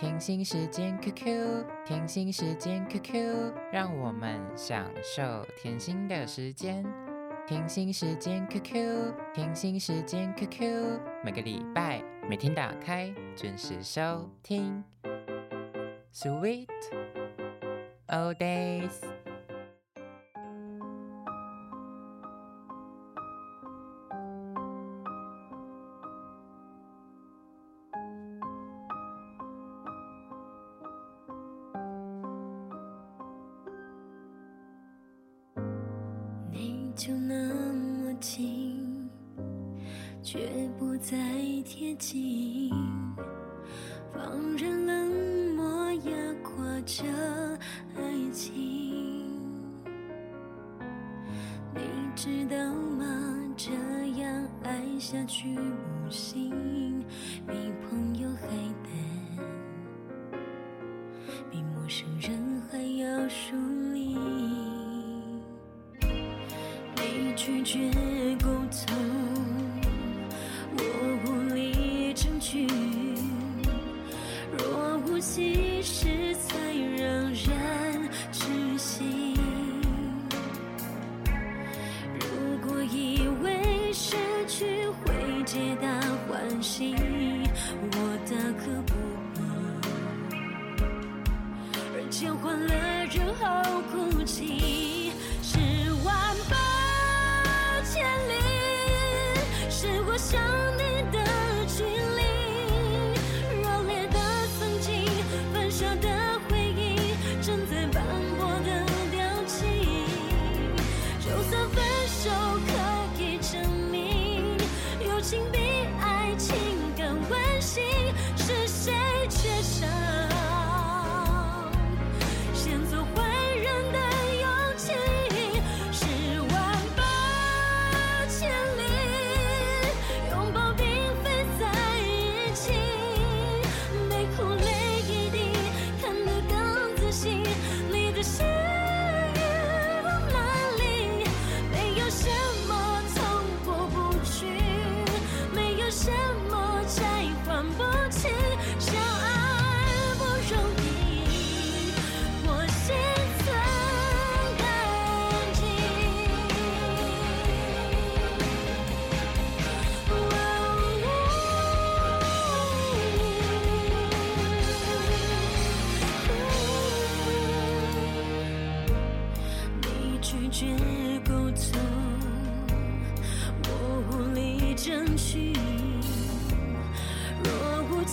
甜心时间 QQ，甜心时间 QQ，让我们享受甜心的时间。甜心时间 QQ，甜心时间 QQ，每个礼拜每天打开，准时收听。Sweet old days。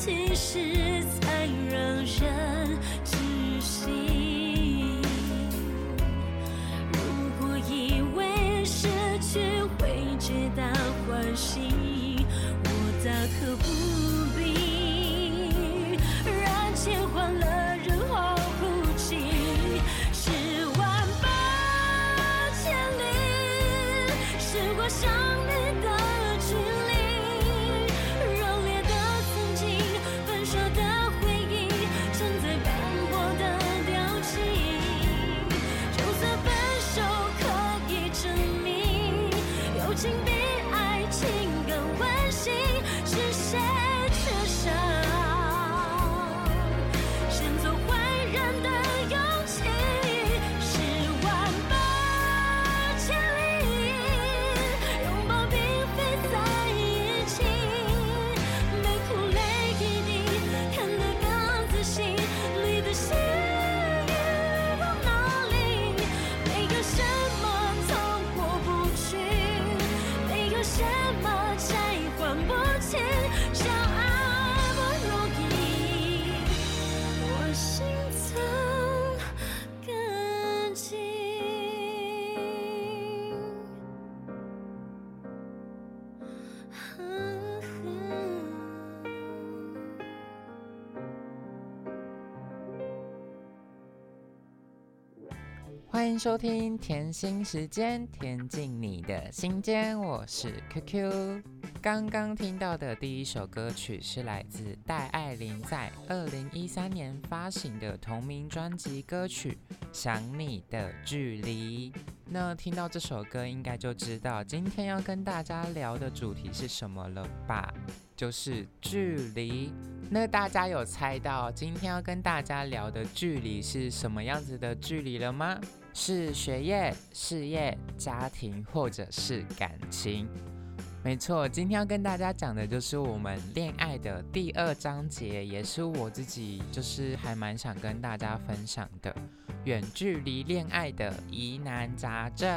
其实才让人窒息。如果以为失去会皆大欢喜，我大可不。欢迎收听甜心时间，甜进你的心间。我是 QQ。刚刚听到的第一首歌曲是来自戴爱玲在二零一三年发行的同名专辑歌曲《想你的距离》。那听到这首歌，应该就知道今天要跟大家聊的主题是什么了吧？就是距离。那大家有猜到今天要跟大家聊的距离是什么样子的距离了吗？是学业、事业、家庭，或者是感情？没错，今天要跟大家讲的就是我们恋爱的第二章节，也是我自己就是还蛮想跟大家分享的远距离恋爱的疑难杂症。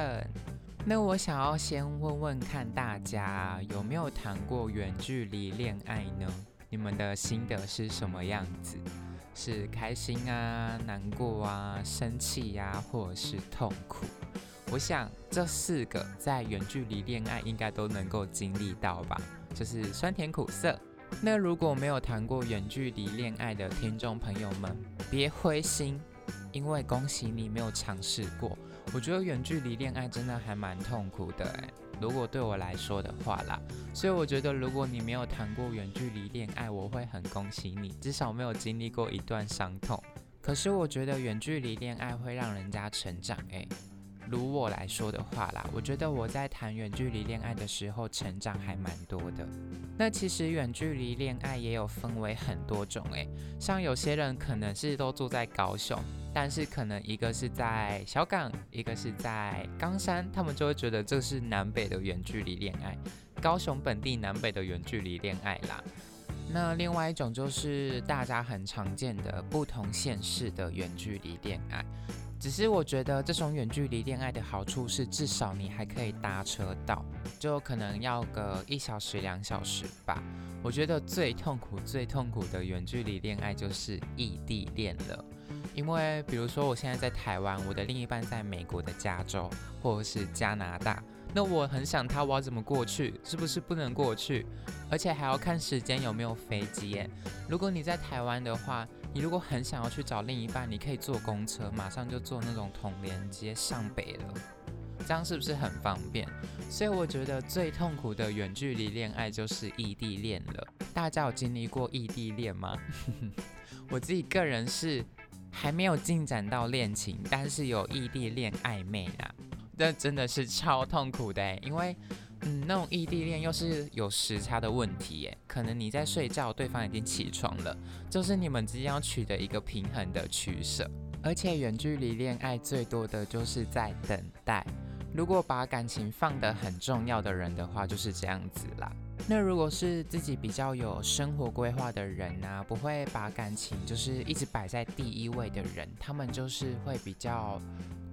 那我想要先问问看大家有没有谈过远距离恋爱呢？你们的心得是什么样子？是开心啊、难过啊、生气呀，或者是痛苦？我想这四个在远距离恋爱应该都能够经历到吧，就是酸甜苦涩。那如果没有谈过远距离恋爱的听众朋友们，别灰心，因为恭喜你没有尝试过。我觉得远距离恋爱真的还蛮痛苦的诶。如果对我来说的话啦，所以我觉得如果你没有谈过远距离恋爱，我会很恭喜你，至少没有经历过一段伤痛。可是我觉得远距离恋爱会让人家成长诶。如我来说的话啦，我觉得我在谈远距离恋爱的时候成长还蛮多的。那其实远距离恋爱也有分为很多种诶，像有些人可能是都住在高雄，但是可能一个是在小港，一个是在冈山，他们就会觉得这是南北的远距离恋爱，高雄本地南北的远距离恋爱啦。那另外一种就是大家很常见的不同县市的远距离恋爱。只是我觉得这种远距离恋爱的好处是，至少你还可以搭车到，就可能要个一小时、两小时吧。我觉得最痛苦、最痛苦的远距离恋爱就是异地恋了，因为比如说我现在在台湾，我的另一半在美国的加州或者是加拿大。那我很想他，我要怎么过去？是不是不能过去？而且还要看时间有没有飞机耶。如果你在台湾的话，你如果很想要去找另一半，你可以坐公车，马上就坐那种统联接上北了，这样是不是很方便？所以我觉得最痛苦的远距离恋爱就是异地恋了。大家有经历过异地恋吗？我自己个人是还没有进展到恋情，但是有异地恋暧昧啦。这真的是超痛苦的，因为，嗯，那种异地恋又是有时差的问题，耶，可能你在睡觉，对方已经起床了，就是你们之间要取得一个平衡的取舍。而且远距离恋爱最多的就是在等待。如果把感情放得很重要的人的话，就是这样子啦。那如果是自己比较有生活规划的人呢，不会把感情就是一直摆在第一位的人，他们就是会比较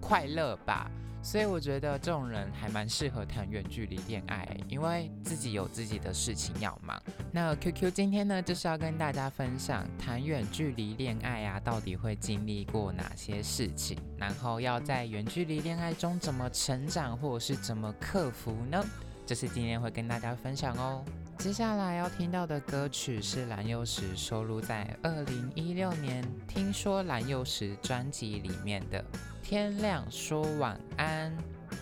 快乐吧。所以我觉得这种人还蛮适合谈远距离恋爱，因为自己有自己的事情要忙。那 QQ 今天呢，就是要跟大家分享谈远距离恋爱啊，到底会经历过哪些事情，然后要在远距离恋爱中怎么成长，或者是怎么克服呢？这是今天会跟大家分享哦。接下来要听到的歌曲是蓝又时收录在二零一六年《听说蓝又时》专辑里面的。天亮说晚安，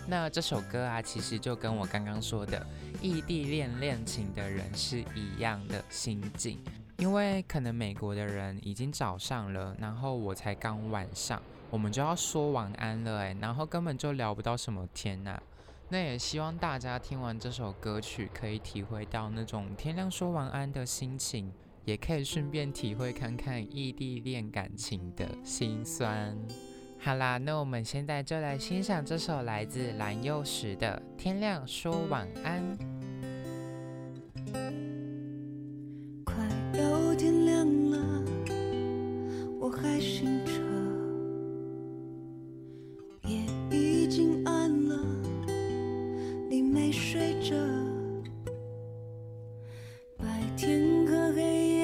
那这首歌啊，其实就跟我刚刚说的异地恋恋情的人是一样的心境，因为可能美国的人已经早上了，然后我才刚晚上，我们就要说晚安了哎，然后根本就聊不到什么天呐。那也希望大家听完这首歌曲，可以体会到那种天亮说晚安的心情，也可以顺便体会看看异地恋感情的心酸。好啦，那我们现在就来欣赏这首来自蓝又时的《天亮说晚安》。快要天亮了，我还醒着，夜已经暗了，你没睡着。白天和黑夜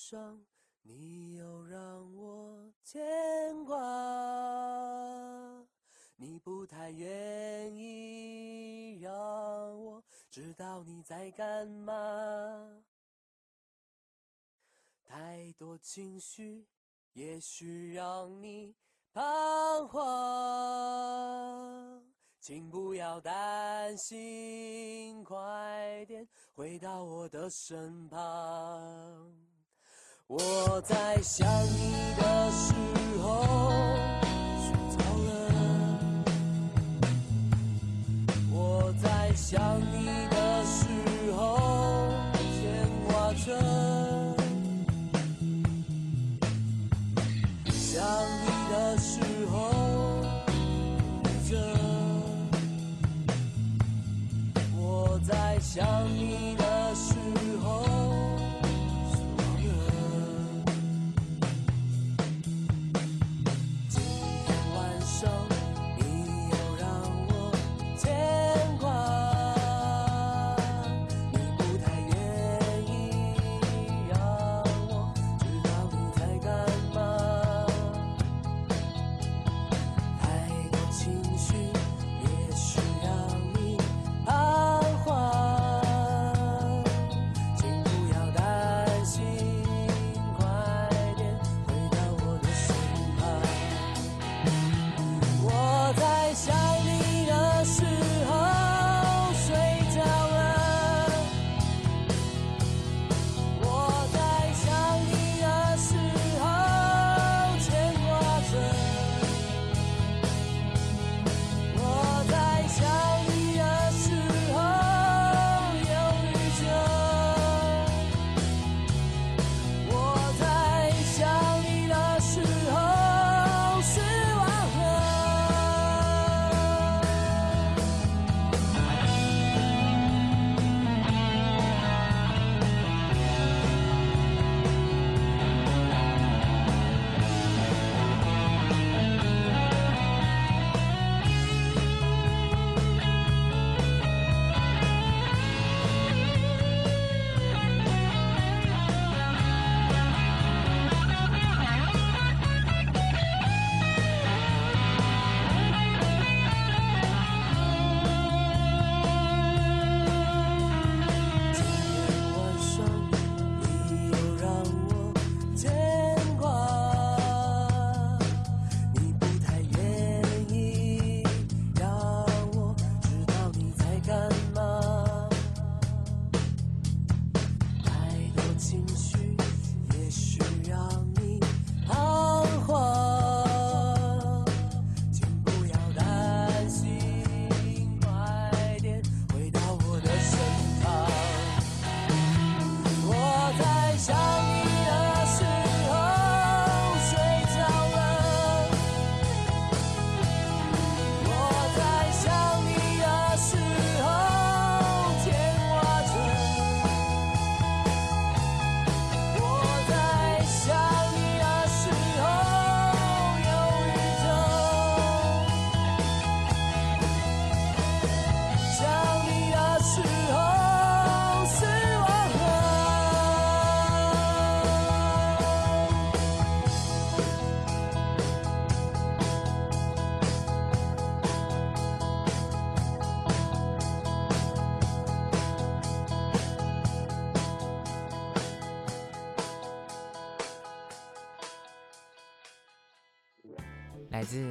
伤，你又让我牵挂。你不太愿意让我知道你在干嘛，太多情绪也许让你彷徨，请不要担心，快点回到我的身旁。我在想你的时候睡着。了，我在想你的时候牵挂着，想你的时候着，我在想。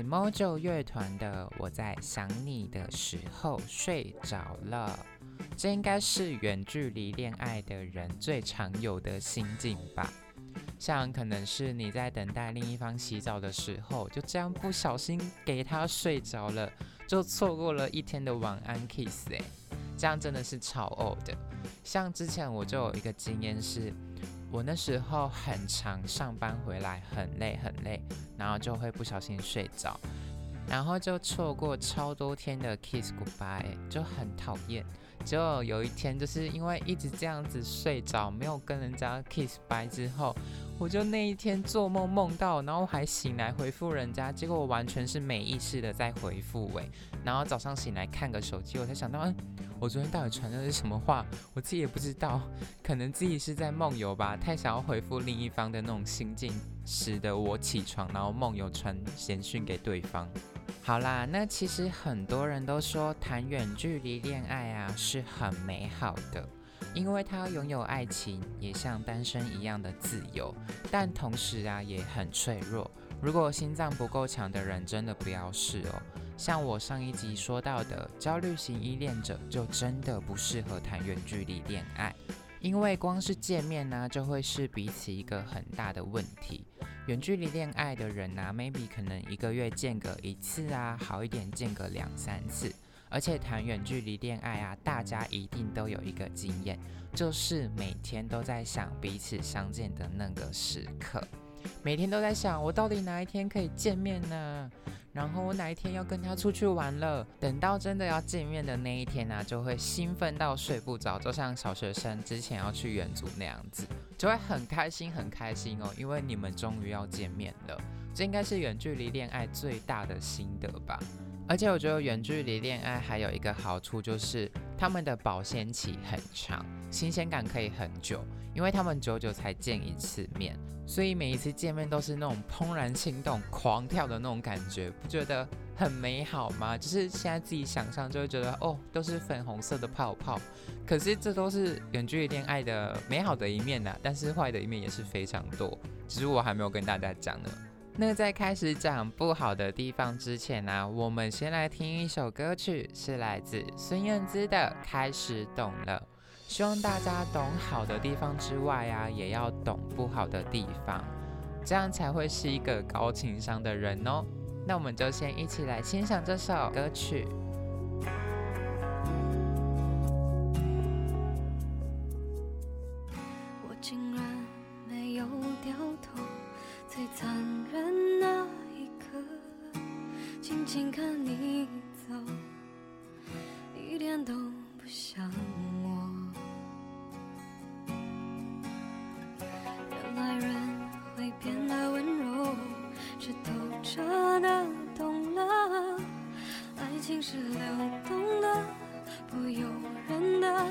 Mojo 乐团的《我在想你的时候睡着了》，这应该是远距离恋爱的人最常有的心境吧。像可能是你在等待另一方洗澡的时候，就这样不小心给他睡着了，就错过了一天的晚安 kiss 哎，这样真的是超呕的。像之前我就有一个经验是。我那时候很常，上班回来很累很累，然后就会不小心睡着，然后就错过超多天的 kiss goodbye，就很讨厌。结果有一天，就是因为一直这样子睡着，没有跟人家 kiss bye 之后，我就那一天做梦梦到，然后还醒来回复人家，结果我完全是没意识的在回复诶，然后早上醒来看个手机，我才想到，嗯。我昨天到底传的是什么话？我自己也不知道，可能自己是在梦游吧，太想要回复另一方的那种心境，使得我起床，然后梦游传简讯给对方。好啦，那其实很多人都说谈远距离恋爱啊是很美好的，因为他拥有爱情，也像单身一样的自由，但同时啊也很脆弱。如果心脏不够强的人，真的不要试哦。像我上一集说到的，焦虑型依恋者就真的不适合谈远距离恋爱，因为光是见面呢，就会是彼此一个很大的问题。远距离恋爱的人呢，maybe 可能一个月见个一次啊，好一点见个两三次。而且谈远距离恋爱啊，大家一定都有一个经验，就是每天都在想彼此相见的那个时刻，每天都在想我到底哪一天可以见面呢？然后我哪一天要跟他出去玩了？等到真的要见面的那一天呢，就会兴奋到睡不着，就像小学生之前要去远足那样子，就会很开心很开心哦，因为你们终于要见面了。这应该是远距离恋爱最大的心得吧。而且我觉得远距离恋爱还有一个好处，就是他们的保鲜期很长，新鲜感可以很久，因为他们久久才见一次面，所以每一次见面都是那种怦然心动、狂跳的那种感觉，不觉得很美好吗？就是现在自己想象就会觉得，哦，都是粉红色的泡泡，可是这都是远距离恋爱的美好的一面呐，但是坏的一面也是非常多，只是我还没有跟大家讲呢。那在开始讲不好的地方之前呢，我们先来听一首歌曲，是来自孙燕姿的《开始懂了》。希望大家懂好的地方之外啊，也要懂不好的地方，这样才会是一个高情商的人哦。那我们就先一起来欣赏这首歌曲。点都不像我。原来人会变得温柔，是透彻的懂了，爱情是流动的，不由人的，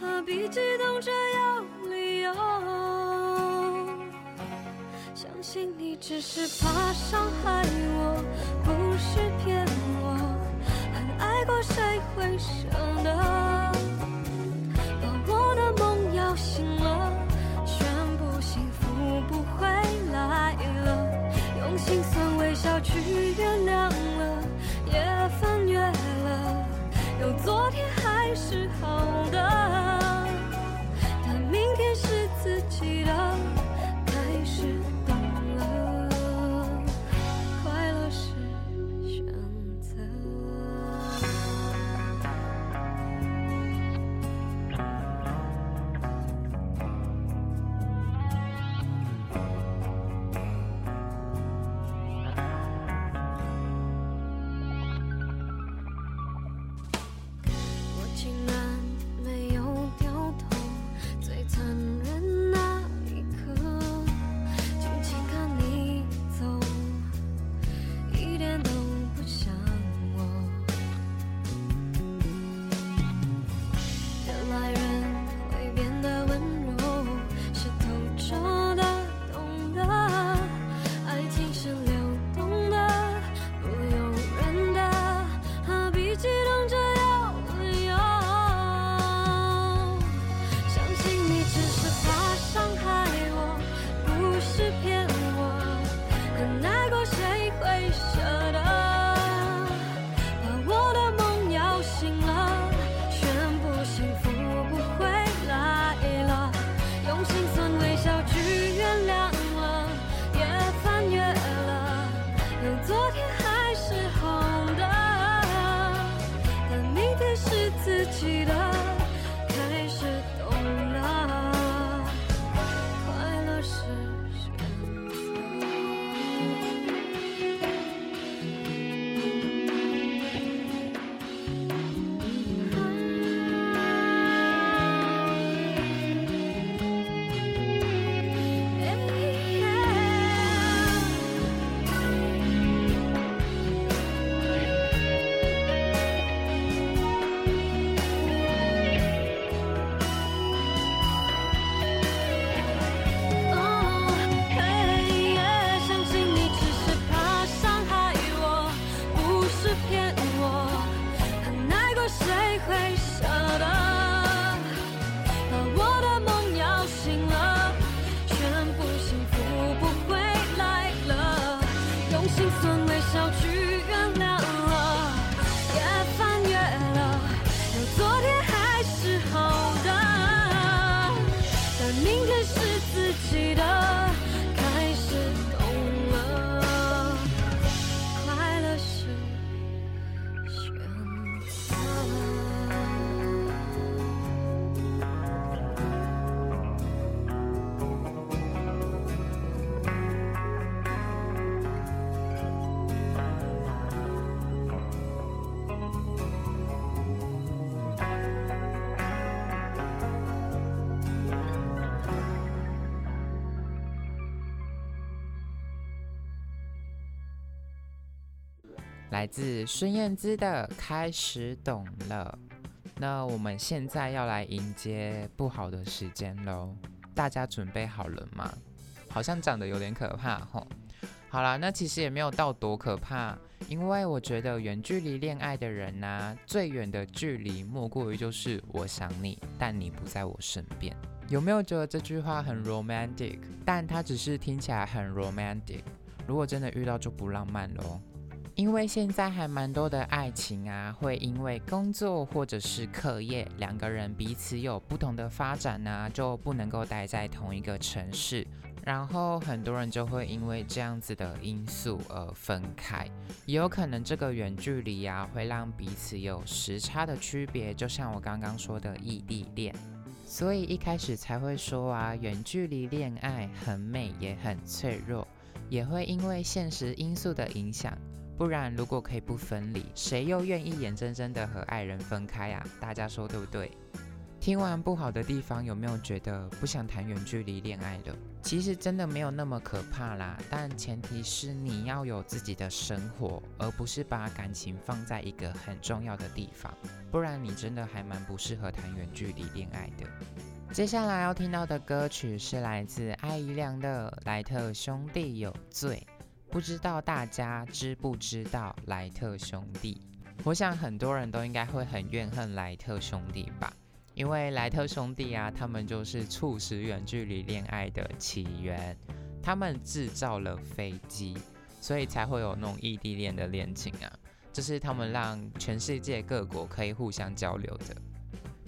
何必激动着要理由？相信你只是怕伤害我，不是骗。谁会舍得？把我的梦摇醒了，全部幸福不回来了，用心酸微笑去原谅了，也翻越了。有昨天还是好的，但明天是自己的。笑去原谅了也翻越了有昨天还是好的但明天是自己的自孙燕姿的《开始懂了》。那我们现在要来迎接不好的时间喽，大家准备好了吗？好像长得有点可怕吼。好啦，那其实也没有到多可怕，因为我觉得远距离恋爱的人呐、最远的距离莫过于就是我想你，但你不在我身边。有没有觉得这句话很 romantic？但它只是听起来很 romantic，如果真的遇到就不浪漫喽。因为现在还蛮多的爱情啊，会因为工作或者是课业，两个人彼此有不同的发展啊，就不能够待在同一个城市。然后很多人就会因为这样子的因素而分开，也有可能这个远距离啊，会让彼此有时差的区别，就像我刚刚说的异地恋。所以一开始才会说啊，远距离恋爱很美也很脆弱，也会因为现实因素的影响。不然，如果可以不分离，谁又愿意眼睁睁的和爱人分开啊？大家说对不对？听完不好的地方，有没有觉得不想谈远距离恋爱了？其实真的没有那么可怕啦，但前提是你要有自己的生活，而不是把感情放在一个很重要的地方，不然你真的还蛮不适合谈远距离恋爱的。接下来要听到的歌曲是来自艾怡良的《莱特兄弟有罪》。不知道大家知不知道莱特兄弟？我想很多人都应该会很怨恨莱特兄弟吧，因为莱特兄弟啊，他们就是促使远距离恋爱的起源，他们制造了飞机，所以才会有那种异地恋的恋情啊，这是他们让全世界各国可以互相交流的。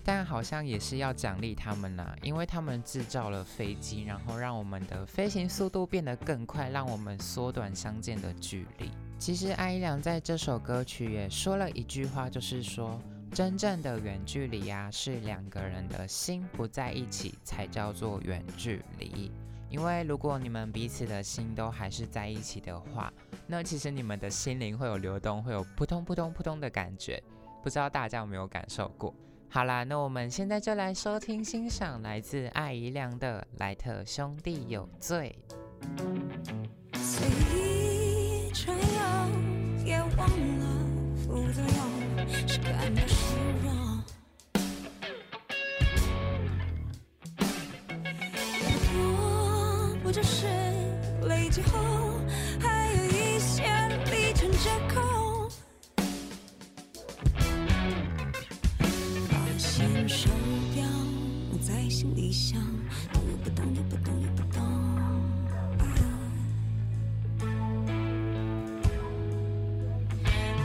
但好像也是要奖励他们啦、因为他们制造了飞机，然后让我们的飞行速度变得更快，让我们缩短相见的距离。其实艾依良在这首歌曲也说了一句话，就是说，真正的远距离啊，是两个人的心不在一起才叫做远距离。因为如果你们彼此的心都还是在一起的话，那其实你们的心灵会有流动，会有扑通扑通扑通的感觉。不知道大家有没有感受过？好啦，那我们现在就来收听欣赏来自艾怡良的《莱特兄弟有罪》。随意吹摇，也忘了副作用是。累积后，在心里响，动又不动，又不动，又不动。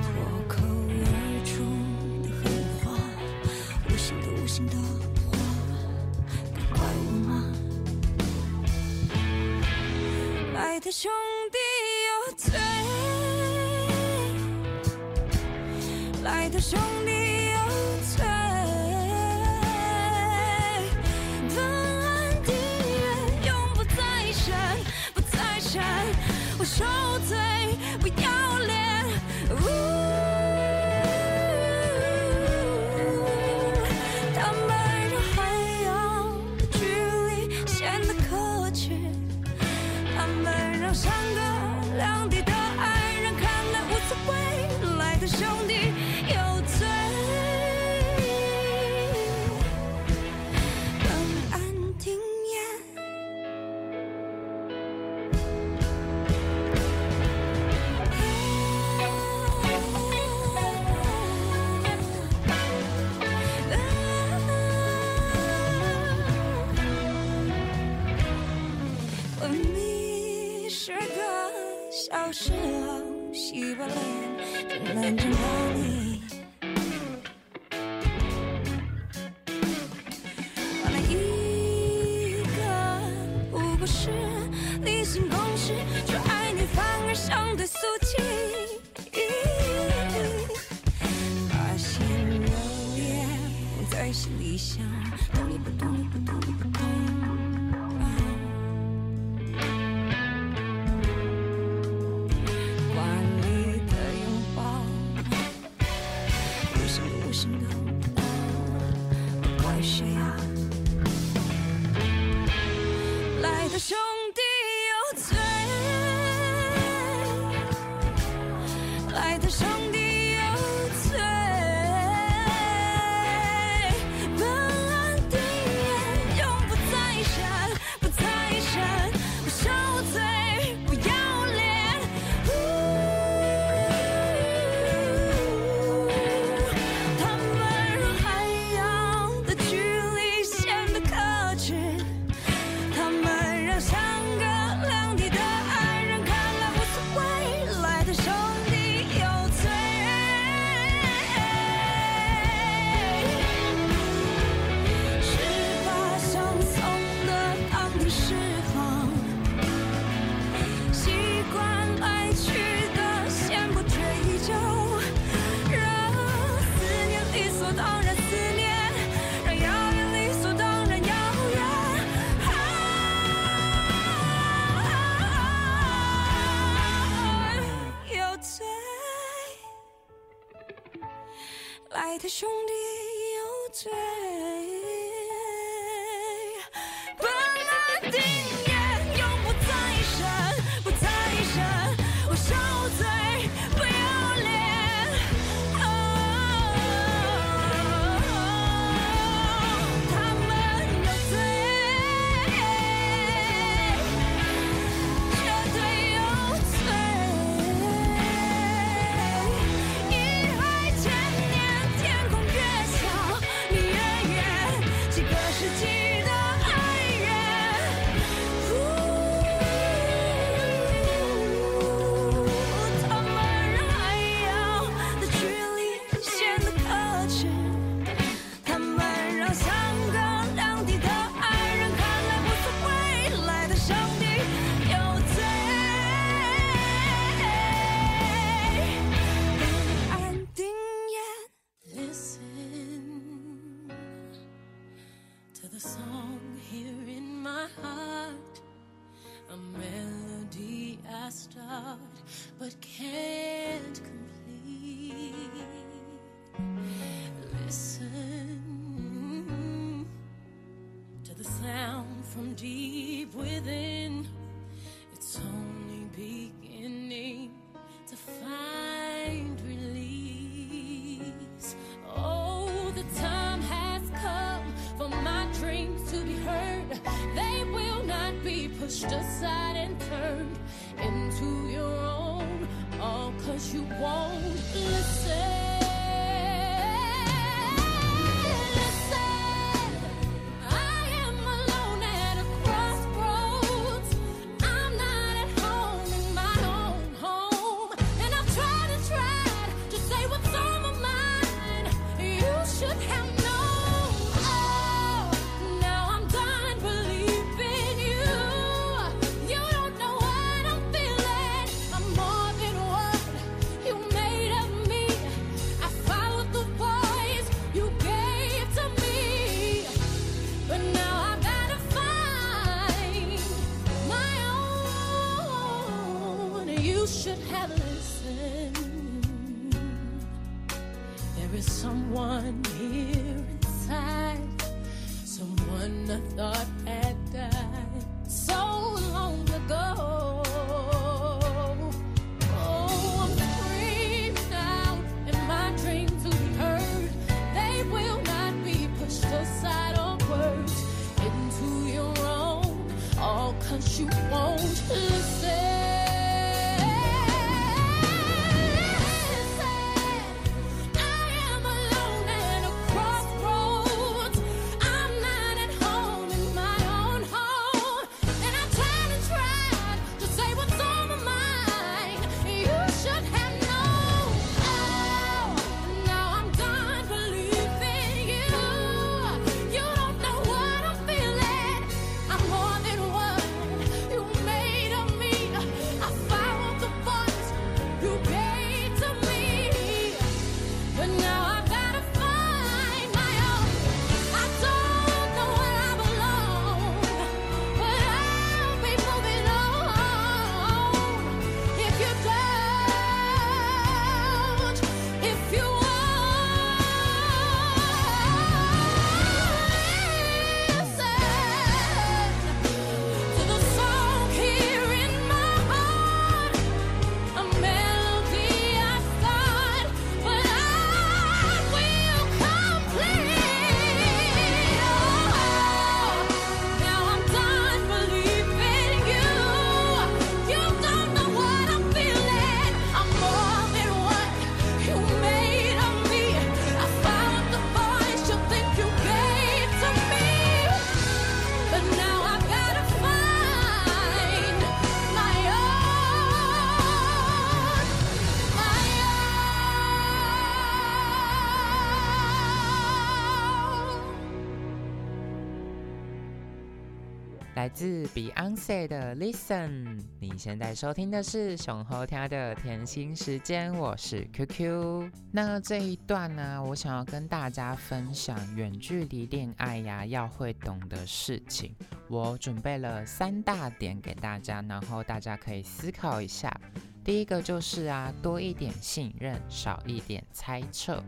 脱口而出的狠话，无心的无心的话，该怪我吗？来的兄弟有罪，来的兄弟常的俗气。发现留言在心里想，pushed aside and turned into your own, all cause you won't listen. 来自 Beyonce 的 Listen。你现在收听的是熊猴跳的甜心时间，我是 QQ。那这一段呢，我想要跟大家分享远距离恋爱呀要会懂的事情。我准备了三大点给大家，然后大家可以思考一下。第一个就是啊，多一点信任，少一点猜测。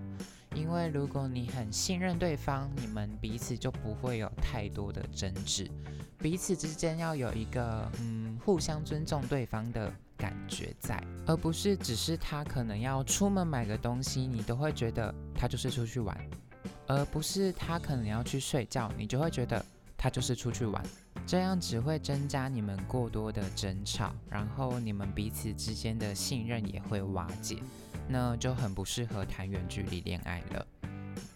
因为如果你很信任对方，你们彼此就不会有太多的争执。彼此之间要有一个嗯互相尊重对方的感觉在，而不是只是他可能要出门买个东西，你都会觉得他就是出去玩，而不是他可能要去睡觉，你就会觉得他就是出去玩。这样只会增加你们过多的争吵，然后你们彼此之间的信任也会瓦解，那就很不适合谈远距离恋爱了。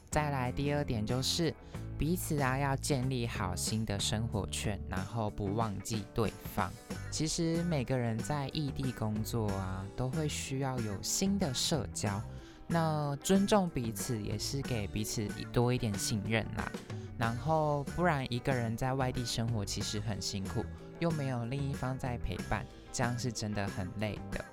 再来第二点就是。彼此啊，要建立好新的生活圈，然后不忘记对方。其实每个人在异地工作啊，都会需要有新的社交。那尊重彼此，也是给彼此多一点信任啦。然后不然一个人在外地生活，其实很辛苦，又没有另一方在陪伴，这样是真的很累的。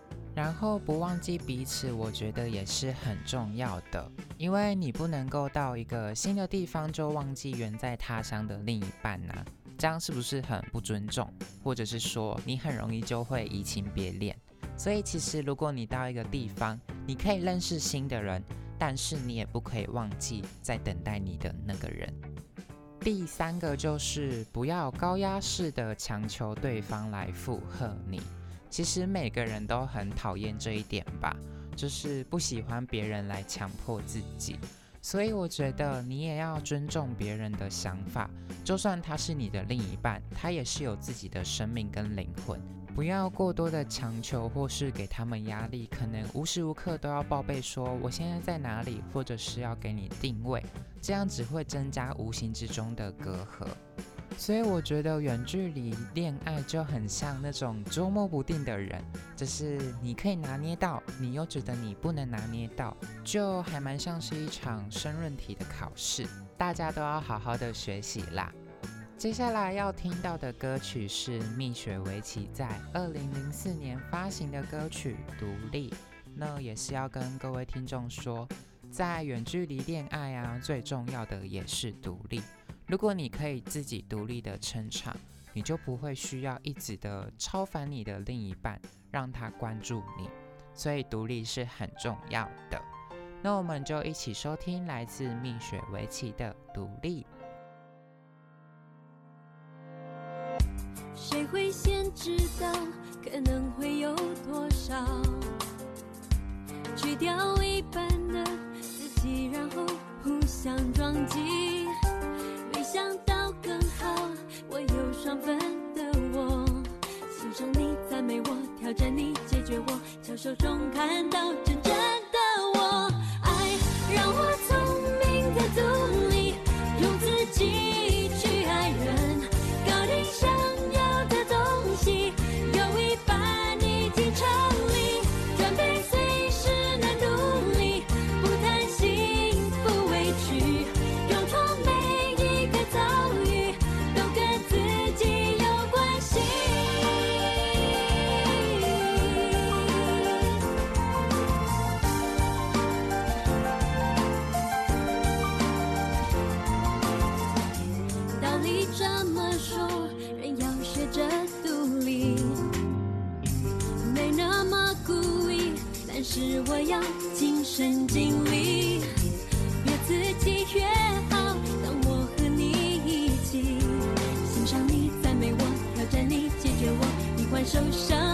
然后不忘记彼此，我觉得也是很重要的，因为你不能够到一个新的地方就忘记远在他乡的另一半呐，这样是不是很不尊重？或者是说你很容易就会移情别恋？所以其实如果你到一个地方，你可以认识新的人，但是你也不可以忘记在等待你的那个人。第三个就是不要高压式的强求对方来附和你。其实每个人都很讨厌这一点吧，就是不喜欢别人来强迫自己。所以我觉得你也要尊重别人的想法，就算他是你的另一半，他也是有自己的生命跟灵魂。不要过多的强求或是给他们压力，可能无时无刻都要报备说我现在在哪里，或者是要给你定位，这样只会增加无形之中的隔阂。所以我觉得远距离恋爱就很像那种捉摸不定的人，就是你可以拿捏到，你又觉得你不能拿捏到，就还蛮像是一场申论题的考试，大家都要好好的学习啦。接下来要听到的歌曲是蜜雪薇琪在二零零四年发行的歌曲《独立》，那也是要跟各位听众说，在远距离恋爱啊，最重要的也是独立。如果你可以自己独立的撑场，你就不会需要一直的超凡你的另一半，让他关注你。所以独立是很重要的。那我们就一起收听来自蜜雪维奇的《独立》。谁会先知道可能会有多少？去掉一半的自己，然后互相撞击。想到更好，我有双份的我，欣赏你，赞美我，挑战你，解决我，巧手中看到真正的我，爱让我聪明的独是我要亲身经历，越自己越好。当我和你一起，欣赏你，赞美我，挑战你，解决我，你换受伤。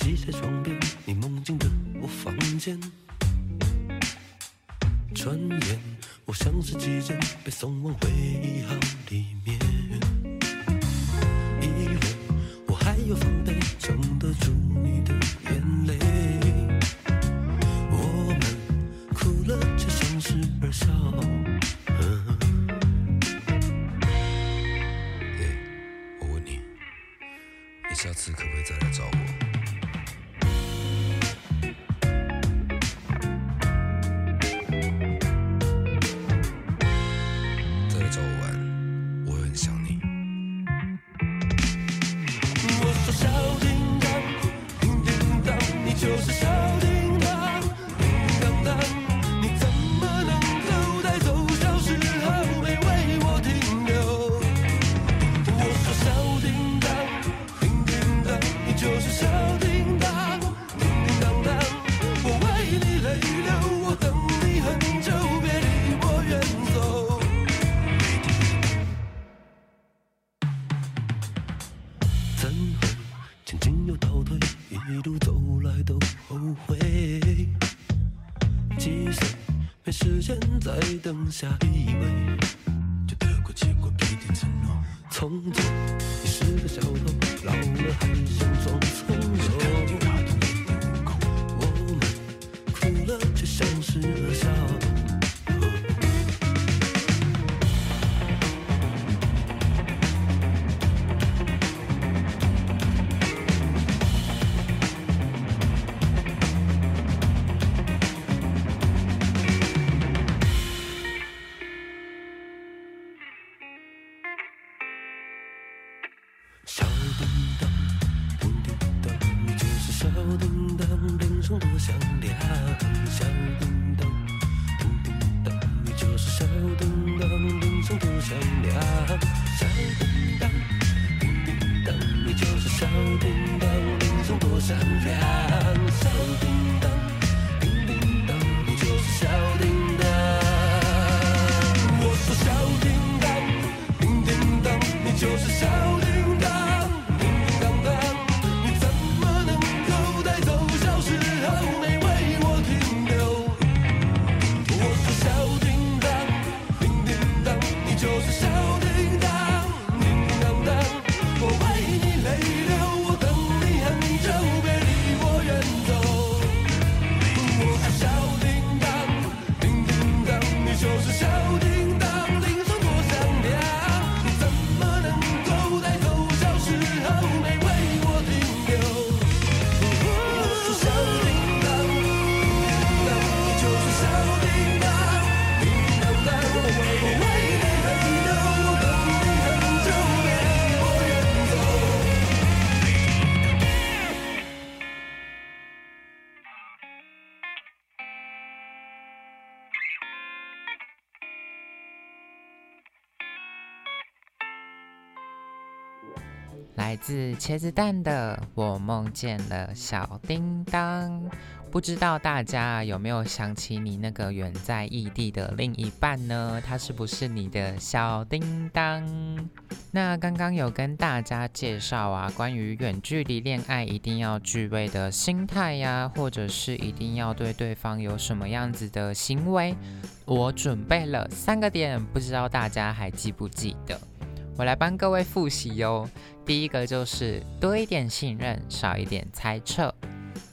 开窗边，你梦境的我房间。转眼，我像是季节被送往回忆号里面。来自茄子蛋的《我梦见了小叮当》，不知道大家有没有想起你那个远在异地的另一半呢？他是不是你的小叮当？那刚刚有跟大家介绍啊，关于远距离恋爱一定要具备的心态呀，或者是一定要对对方有什么样子的行为，我准备了三个点，不知道大家还记不记得？我来帮各位复习哟。第一个就是多一点信任，少一点猜测；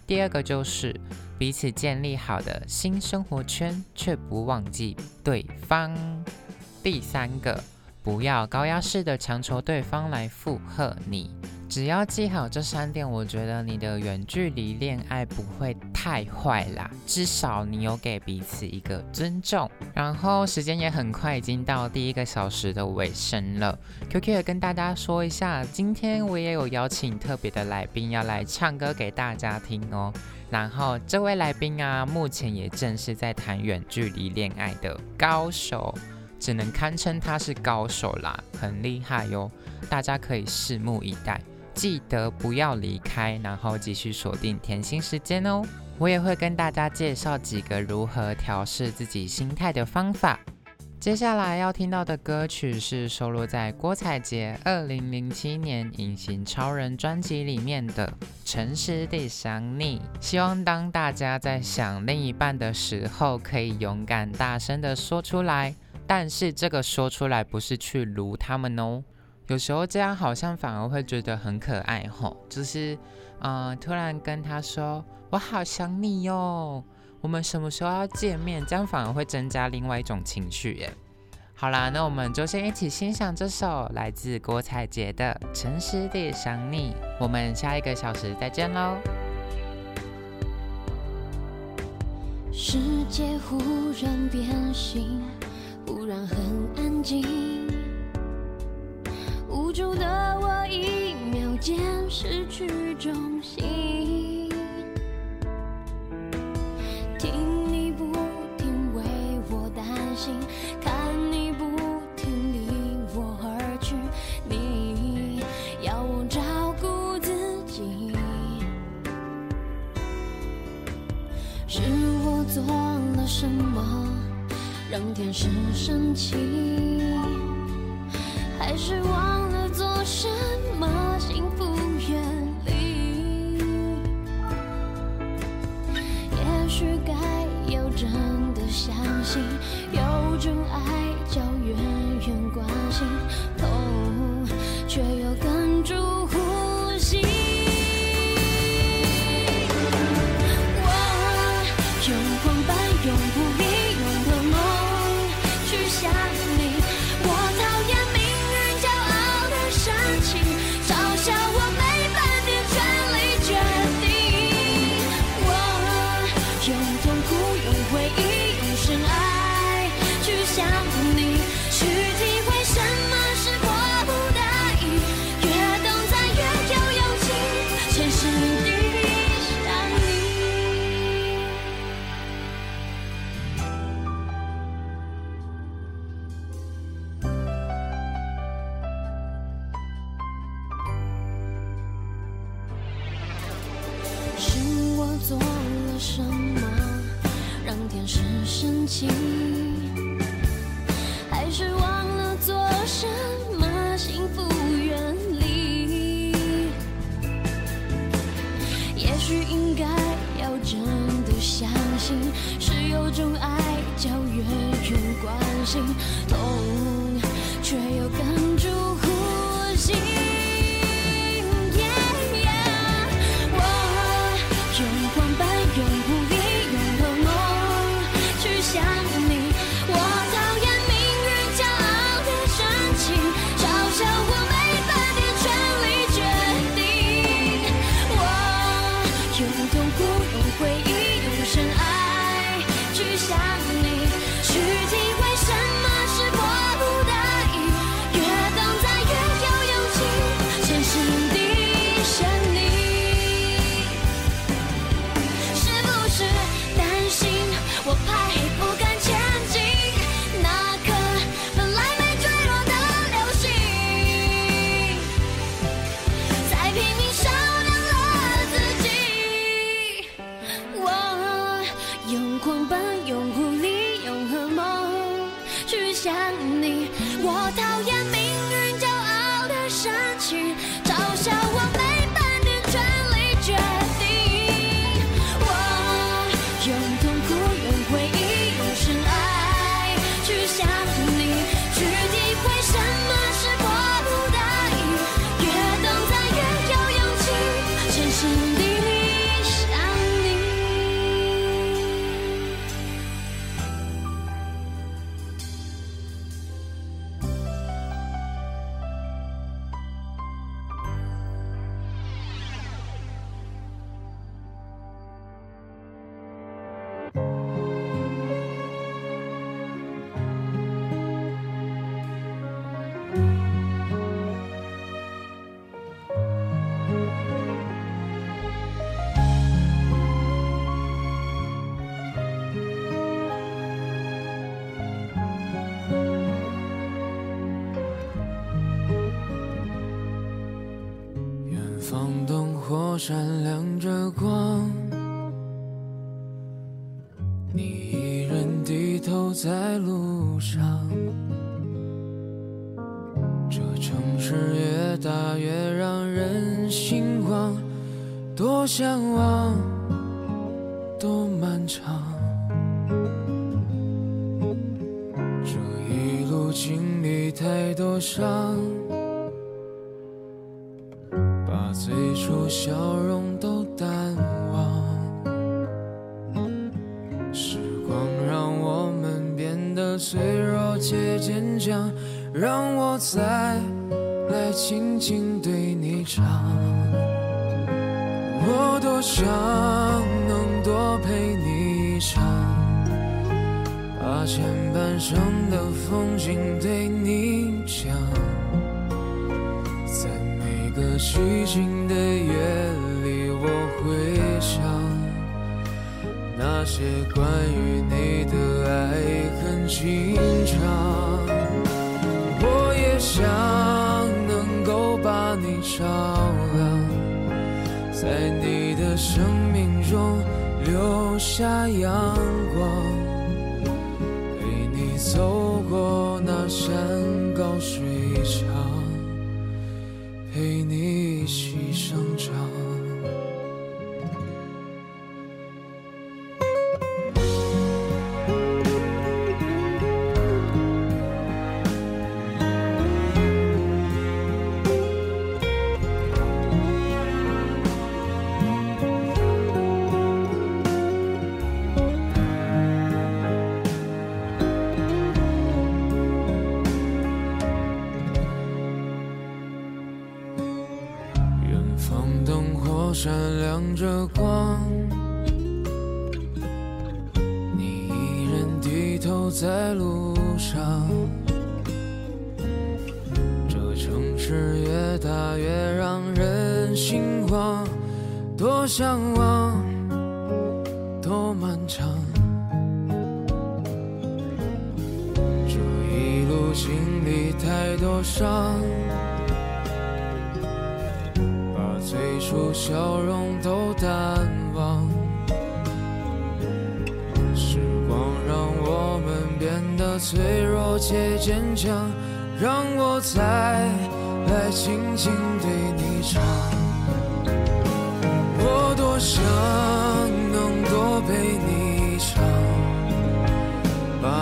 第二个就是彼此建立好的新生活圈，却不忘记对方；第三个，不要高压式的强求对方来附和你。只要记好这三点，我觉得你的远距离恋爱不会太坏啦，至少你有给彼此一个尊重。然后时间也很快，已经到第一个小时的尾声了。QQ 也跟大家说一下，今天我也有邀请特别的来宾要来唱歌给大家听哦。然后这位来宾啊，目前也正是在谈远距离恋爱的高手，只能堪称他是高手啦，很厉害哟。大家可以拭目以待。记得不要离开，然后继续锁定甜心时间哦。我也会跟大家介绍几个如何调试自己心态的方法。接下来要听到的歌曲是收录在郭采洁二零零七年《隐形超人》专辑里面的《诚实地想你》。希望当大家在想另一半的时候，可以勇敢大声的说出来。但是这个说出来不是去撸他们哦，有时候这样好像反而会觉得很可爱吼，就是嗯、突然跟他说我好想你哟、我们什么时候要见面？这样反而会增加另外一种情绪耶。好啦，那我们就先一起欣赏这首来自郭采洁的《诚实地想你》，我们下一个小时再见喽。世界忽然变形，忽然很安静，无助的我一秒间失去重心。听你不停为我担心，看你不停离我而去，你要我照顾自己。是我做了什么让天使生气，还是忘了做什么幸福闪亮着光你一人低头在路上。这城市越大越让人心慌多向往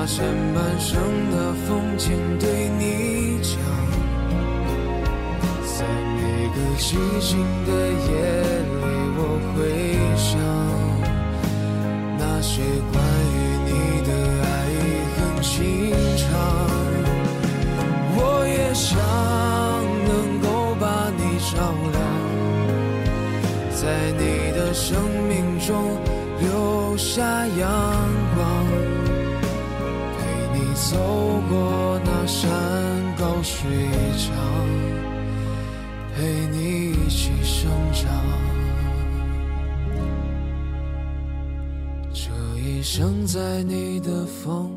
前半生的风景对你讲。在每个寂静的夜里，我会想那些山高水长。陪你一起生长。这一生在你的风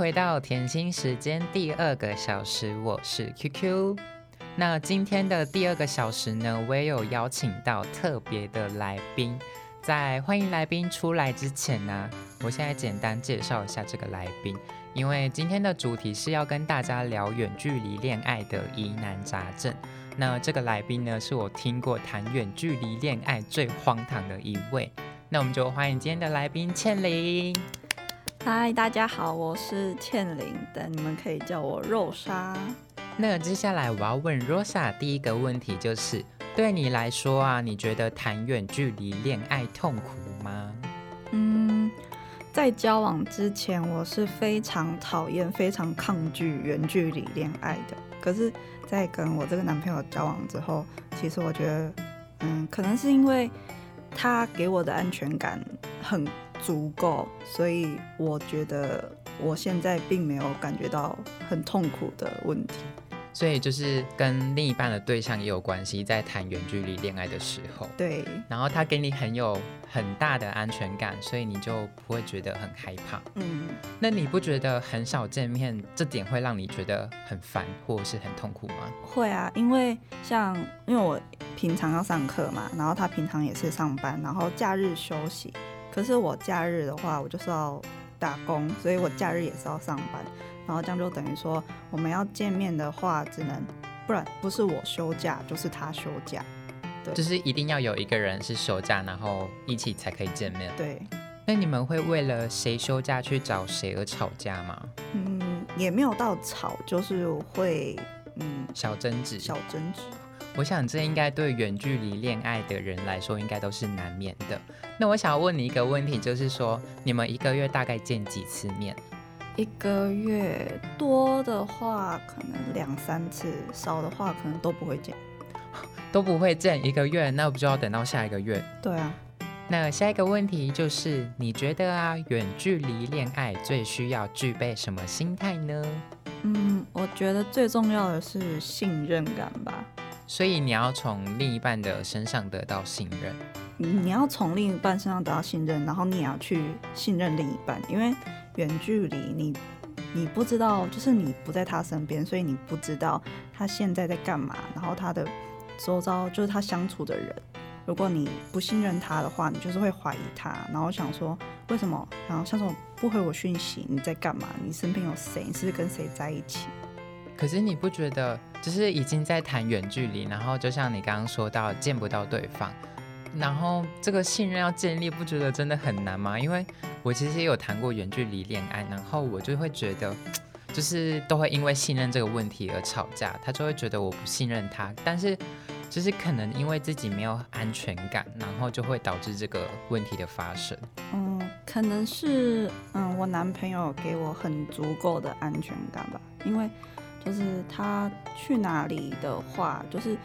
回到甜心时间第二个小时，我是 QQ。那今天的第二个小时呢，我也有邀请到特别的来宾。在欢迎来宾出来之前呢，我现在简单介绍一下这个来宾，因为今天的主题是要跟大家聊远距离恋爱的疑难杂症。那这个来宾呢，是我听过谈远距离恋爱最荒唐的一位。那我们就欢迎今天的来宾倩玲。嗨，大家好，我是倩玲，但你们可以叫我肉莎。那接下来我要问 Rosa 第一个问题就是，对你来说啊，你觉得谈远距离恋爱痛苦吗？嗯，在交往之前，我是非常讨厌、非常抗拒远距离恋爱的。可是，在跟我这个男朋友交往之后，其实我觉得，嗯，可能是因为他给我的安全感很足够，所以我觉得我现在并没有感觉到很痛苦的问题。所以就是跟另一半的对象也有关系，在谈远距离恋爱的时候，对，然后他给你很有很大的安全感，所以你就不会觉得很害怕。嗯，那你不觉得很少见面，这点会让你觉得很烦或是很痛苦吗？会啊，因为像因为我平常要上课嘛，然后他平常也是上班，然后假日休息。可是我假日的话，我就是要打工，所以我假日也是要上班。然后这样就等于说，我们要见面的话，只能不然不是我休假，就是他休假。对就是一定要有一个人是休假，然后一起才可以见面。对，那你们会为了谁休假去找谁而吵架吗？嗯，也没有到吵，就是会嗯小争执。小争执。我想这应该对远距离恋爱的人来说，应该都是难免的。那我想要问你一个问题，就是说你们一个月大概见几次面？一个月多的话，可能两三次；少的话，可能都不会见。都不会见一个月，那不就要等到下一个月？对啊，那下一个问题就是，你觉得啊，远距离恋爱最需要具备什么心态呢？嗯，我觉得最重要的是信任感吧。所以你要从另一半的身上得到信任。你要从另一半身上得到信任，然后你也要去信任另一半，因为远距离你你不知道，就是你不在他身边，所以你不知道他现在在干嘛，然后他的周遭就是他相处的人。如果你不信任他的话，你就是会怀疑他，然后想说为什么，然后像这种不回我讯息，你在干嘛？你身边有谁？你是跟谁在一起？可是你不觉得，就是已经在谈远距离，然后就像你刚刚说到见不到对方，然后这个信任要建立，不觉得真的很难吗？因为我其实也有谈过远距离恋爱，然后我就会觉得，就是都会因为信任这个问题而吵架，他就会觉得我不信任他，但是就是可能因为自己没有安全感，然后就会导致这个问题的发生。嗯，可能是嗯，我男朋友给我很足够的安全感吧，因为就是他去哪里的话，就是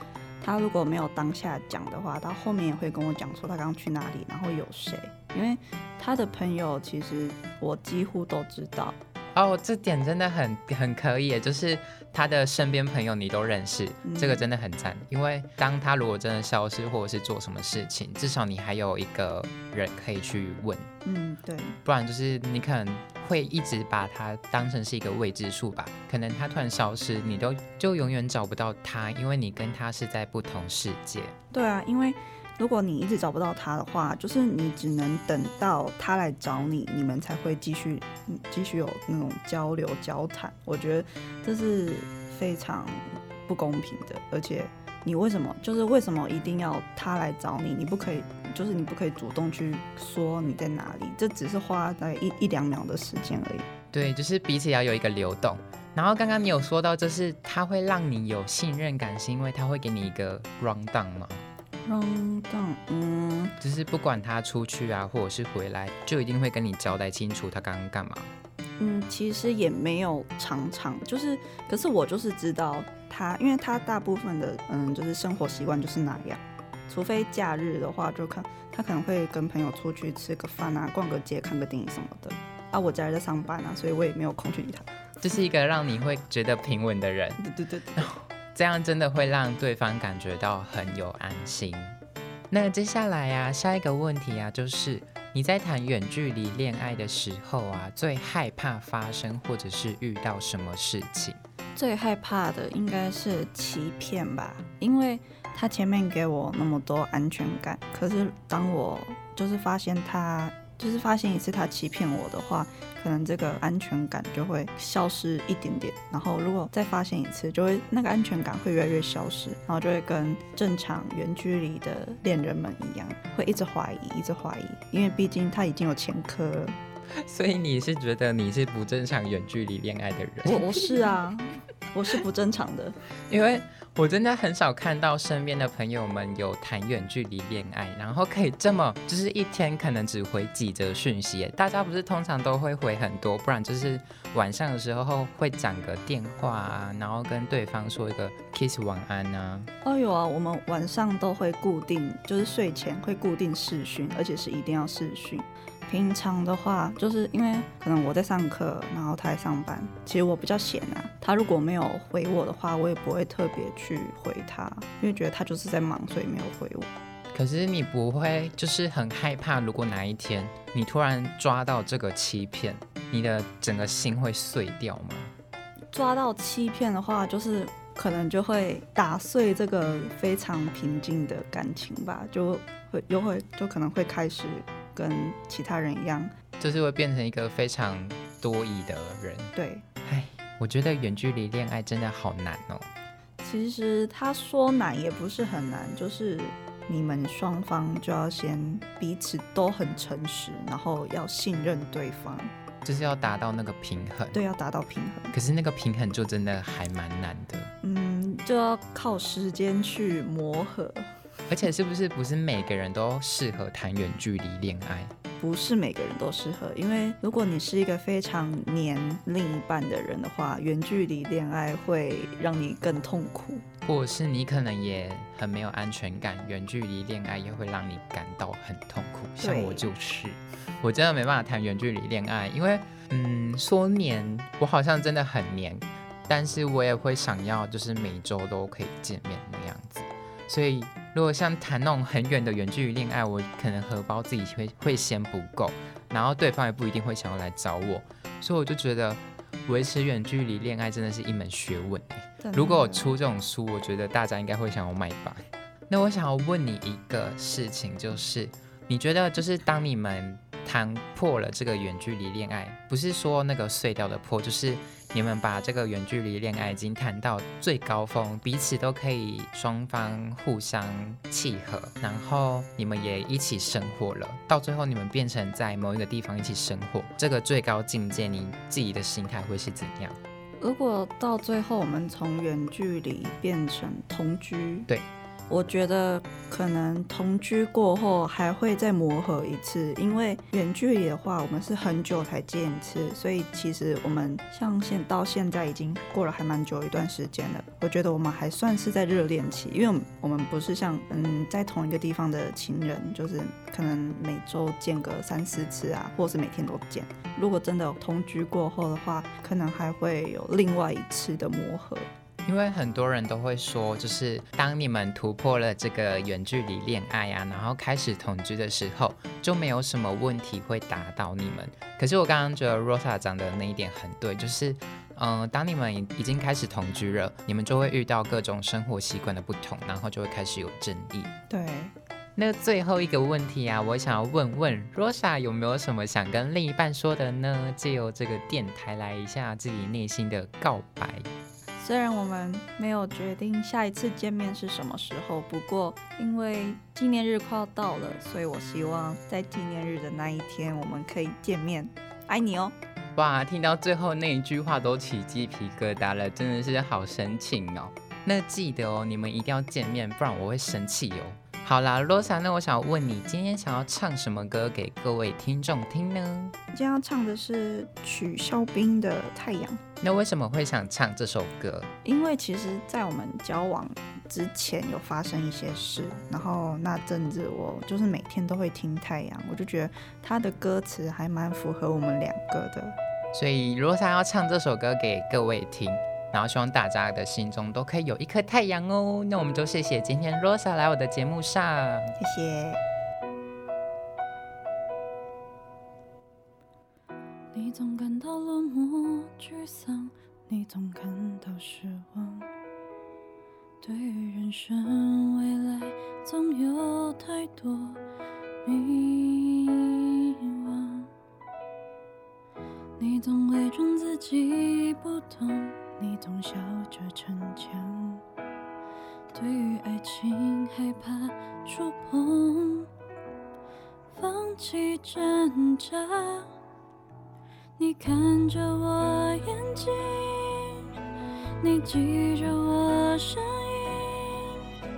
他如果没有当下讲的话，他后面也会跟我讲说他刚刚去哪里，然后有谁，因为他的朋友其实我几乎都知道。哦，这点真的很很可以，就是他的身边朋友你都认识，嗯这个真的很赞。因为当他如果真的消失或者是做什么事情，至少你还有一个人可以去问，嗯，对，不然就是你可能会一直把它当成是一个未知数吧。可能他突然消失，你都就永远找不到他，因为你跟他是在不同世界。对啊，因为如果你一直找不到他的话，就是你只能等到他来找你，你们才会继续继续有那种交流交谈。我觉得这是非常不公平的，而且你为什么就是为什么一定要他来找你？你不可以就是你不可以主动去说你在哪里，这只是花大概一一两秒的时间而已。对，就是彼此要有一个流动。然后刚刚你有说到，就是他会让你有信任感，是因为他会给你一个 round down 吗？round down，嗯，就是不管他出去啊，或者是回来，就一定会跟你交代清楚他刚刚干嘛。嗯，其实也没有常常，就是，可是我就是知道他，因为他大部分的嗯，就是生活习惯就是那样，除非假日的话，就看他可能会跟朋友出去吃个饭啊，逛个街，看个电影什么的。啊，我家人在上班啊，所以我也没有空去理他。就是一个让你会觉得平稳的人，对对对对，这样真的会让对方感觉到很有安心。那接下来啊，下一个问题啊，就是你在谈远距离恋爱的时候啊，最害怕发生或者是遇到什么事情？最害怕的应该是欺骗吧，因为他前面给我那么多安全感，可是当我就是发现他，就是发现一次他欺骗我的话，可能这个安全感就会消失一点点。然后如果再发现一次，就会那个安全感会越来越消失，然后就会跟正常远距离的恋人们一样，会一直怀疑，一直怀疑，因为毕竟他已经有前科了。所以你是觉得你是不正常远距离恋爱的人？我我是啊，我是不正常的。因为我真的很少看到身边的朋友们有谈远距离恋爱，然后可以这么就是一天可能只回几则讯息。大家不是通常都会回很多，不然就是晚上的时候会讲个电话啊，然后跟对方说一个 kiss 晚安啊。哦，有啊，我们晚上都会固定，就是睡前会固定视讯，而且是一定要视讯。平常的话，就是因为可能我在上课，然后他在上班，其实我比较闲啊。他如果没有回我的话，我也不会特别去回他，因为觉得他就是在忙，所以没有回我。可是你不会就是很害怕，如果哪一天你突然抓到这个欺骗，你的整个心会碎掉吗？抓到欺骗的话，就是可能就会打碎这个非常平静的感情吧，就会又会就可能会开始跟其他人一样，就是会变成一个非常多疑的人。对。哎，我觉得远距离恋爱真的好难哦。其实他说难也不是很难，就是你们双方就要先彼此都很诚实，然后要信任对方，就是要达到那个平衡。对，要达到平衡。可是那个平衡就真的还蛮难的，嗯，就要靠时间去磨合，而且是不是不是每个人都适合谈远距离恋爱？不是每个人都适合。因为如果你是一个非常黏另一半的人的话，远距离恋爱会让你更痛苦。或者是你可能也很没有安全感，远距离恋爱也会让你感到很痛苦。像我就是，我真的没办法谈远距离恋爱，因为嗯，说黏，我好像真的很黏，但是我也会想要就是每周都可以见面那样子。所以如果像谈那种很远的远距离恋爱，我可能荷包自己会会嫌不够，然后对方也不一定会想要来找我，所以我就觉得维持远距离恋爱真的是一门学问如果我出这种书，我觉得大家应该会想要买吧。那我想要问你一个事情，就是你觉得，就是当你们谈破了这个远距离恋爱，不是说那个碎掉的破，就是你们把这个远距离恋爱已经谈到最高峰，彼此都可以双方互相契合，然后你们也一起生活了，到最后你们变成在某一个地方一起生活，这个最高境界，你自己的心态会是怎样？如果到最后我们从远距离变成同居，对，我觉得可能同居过后还会再磨合一次，因为远距离的话，我们是很久才见一次，所以其实我们像现到现在已经过了还蛮久一段时间了。我觉得我们还算是在热恋期，因为我们不是像嗯在同一个地方的情人，就是可能每周见个三四次啊，或是每天都见。如果真的同居过后的话，可能还会有另外一次的磨合。因为很多人都会说，就是当你们突破了这个远距离恋爱啊，然后开始同居的时候，就没有什么问题会打倒你们。可是我刚刚觉得 Rosa 讲的那一点很对，就是，嗯、当你们已经开始同居了，你们就会遇到各种生活习惯的不同，然后就会开始有争议。对，那最后一个问题啊，我想要问问 Rosa 有没有什么想跟另一半说的呢？借由这个电台来一下自己内心的告白。虽然我们没有决定下一次见面是什么时候，不过因为纪念日快要到了，所以我希望在纪念日的那一天我们可以见面。爱你哦！哇，听到最后那一句话都起鸡皮疙瘩了，真的是好深情哦。那记得哦，你们一定要见面，不然我会生气哦。好啦，Rosa，那我想问你，今天想要唱什么歌给各位听众听呢？今天要唱的是曲肖冰的《太阳》，那为什么会想唱这首歌？因为其实，在我们交往之前有发生一些事，然后那阵子我就是每天都会听《太阳》，我就觉得他的歌词还蛮符合我们两个的。所以 Rosa 要唱这首歌给各位听，然后希望大家的心中都可以有一颗太阳哦。那我们就谢谢今天 Rosa 来我的节目上。谢谢。你总感到落寞、沮丧，你总感到失望。对于人生未来，总有太多迷惘。你总伪装自己不懂，你总笑着逞强。对于爱情害怕触碰，放弃挣扎。你看着我眼睛，你记着我声音，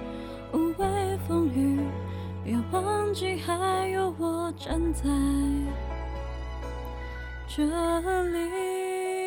无畏风雨，别忘记还有我站在这里。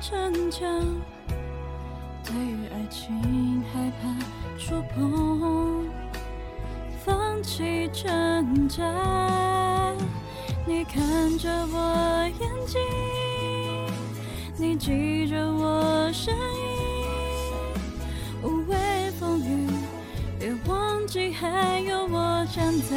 逞强。对于爱情害怕触碰，放弃挣扎。你看着我眼睛，你记着我声音，无畏风雨，别忘记还有我站在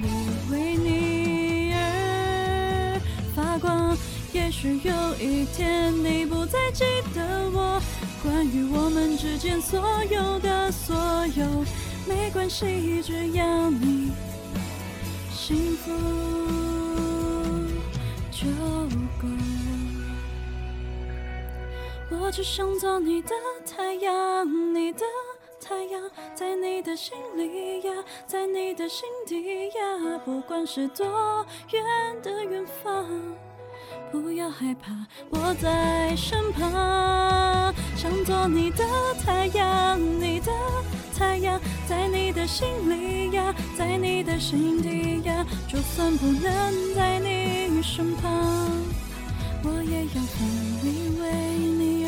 许有一天你不再记得我，关于我们之间所有的所有。没关系，只要你幸福就够。我只想做你的太阳，你的太阳，在你的心里呀，在你的心底呀，不管是多远的远方。不要害怕，我在身旁，想做你的太阳，你的太阳，在你的心里呀，在你的心底呀，就算不能在你身旁，我也要奋力为你。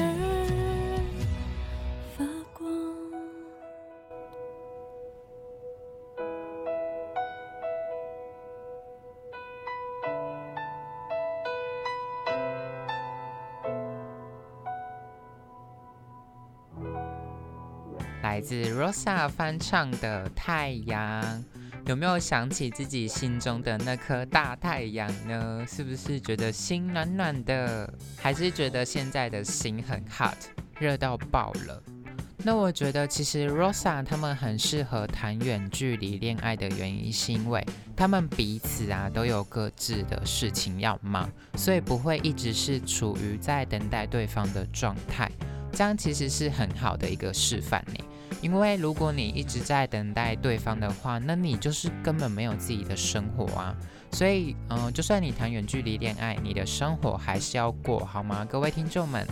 自 Rosa 翻唱的《太阳》，有没有想起自己心中的那颗大太阳呢？是不是觉得心暖暖的，还是觉得现在的心很 hot，热到爆了？那我觉得其实 Rosa 他们很适合谈远距离恋爱的原因，是因为他们彼此啊都有各自的事情要忙，所以不会一直是处于在等待对方的状态。这样其实是很好的一个示范呢。因为如果你一直在等待对方的话，那你就是根本没有自己的生活啊。所以，嗯、就算你谈远距离恋爱，你的生活还是要过，好吗？各位听众们。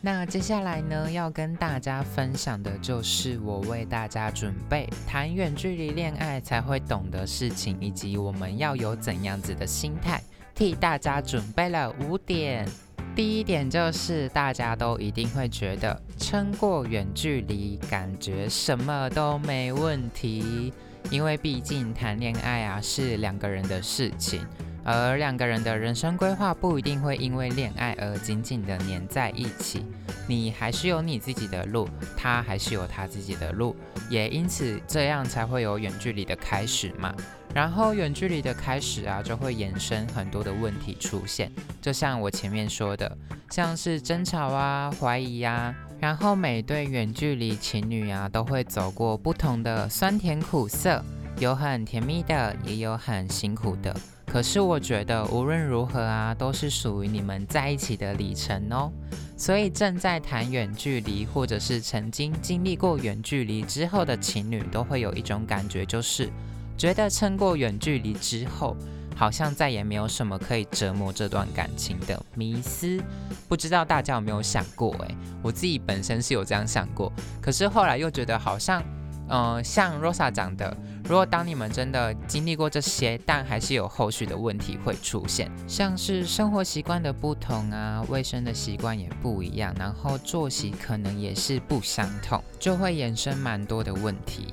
那接下来呢，要跟大家分享的就是我为大家准备谈远距离恋爱才会懂的事情，以及我们要有怎样子的心态，替大家准备了五点。第一点就是大家都一定会觉得撑过远距离，感觉什么都没问题，因为毕竟谈恋爱啊是两个人的事情，而两个人的人生规划不一定会因为恋爱而紧紧的黏在一起，你还是有你自己的路，他还是有他自己的路，也因此这样才会有远距离的开始嘛。然后远距离的开始啊，就会衍生很多的问题出现，就像我前面说的，像是争吵啊、怀疑啊，然后每对远距离情侣啊，都会走过不同的酸甜苦涩，有很甜蜜的，也有很辛苦的。可是我觉得无论如何啊，都是属于你们在一起的里程哦。所以正在谈远距离，或者是曾经经历过远距离之后的情侣，都会有一种感觉，就是。觉得撑过远距离之后，好像再也没有什么可以折磨这段感情的迷思。不知道大家有没有想过？诶，我自己本身是有这样想过，可是后来又觉得好像，嗯，像 Rosa 讲的，如果当你们真的经历过这些，但还是有后续的问题会出现，像是生活习惯的不同啊，卫生的习惯也不一样，然后作息可能也是不相同，就会衍生蛮多的问题。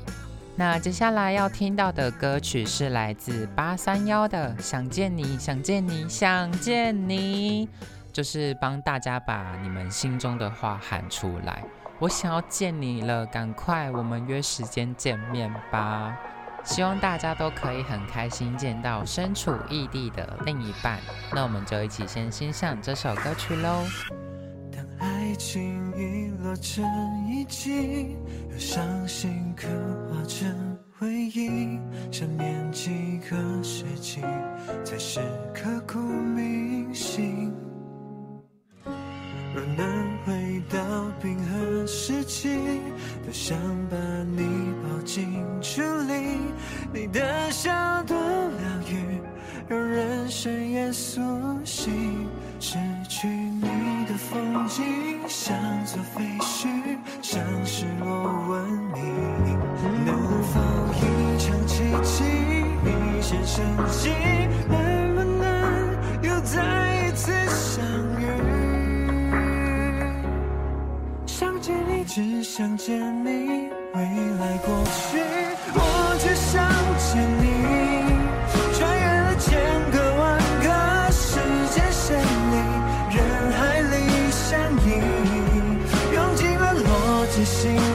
那接下来要听到的歌曲是来自八三幺的《想见你，想见你，想见你》，就是帮大家把你们心中的话喊出来。我想要见你了，赶快，我们约时间见面吧。希望大家都可以很开心见到身处异地的另一半。那我们就一起先欣赏这首歌曲喽。爱情遗落成遗迹，有伤心刻画成回忆，想念几个世纪才是刻骨铭心。若能回到冰河时期，多想把你抱进处理，你的笑多疗愈，让人生也苏醒。失去你的风景，像座废墟，像失落文明。能否一场奇迹，一线生机？能不能又再一次相遇？想见你，只想见你，未来过去，我心。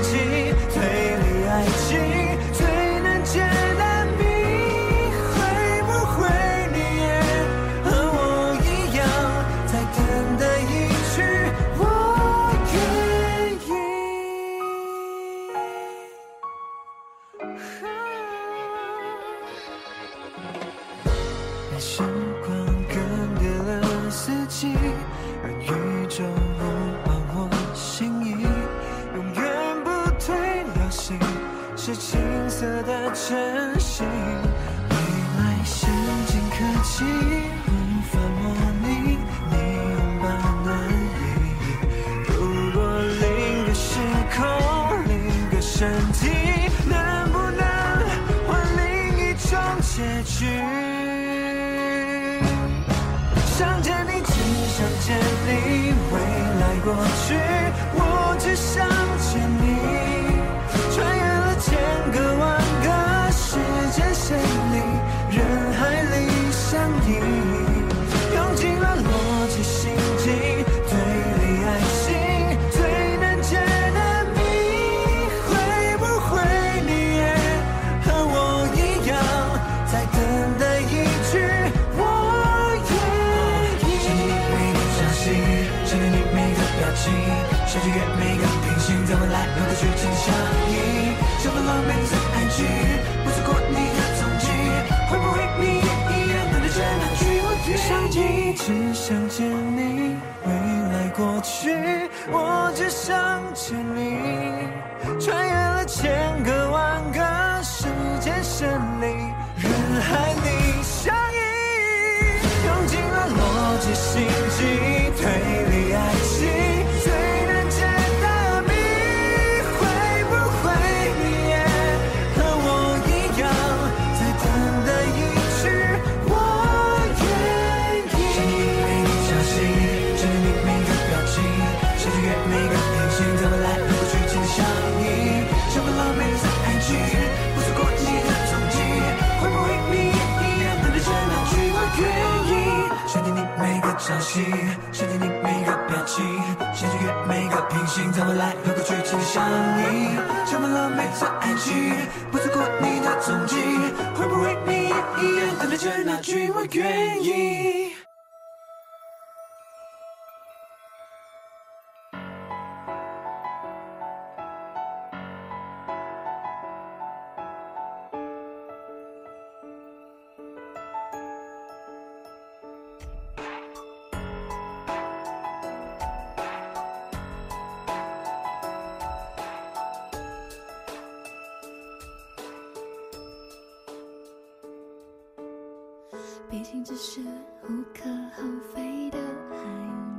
毕竟只是无可厚非的暧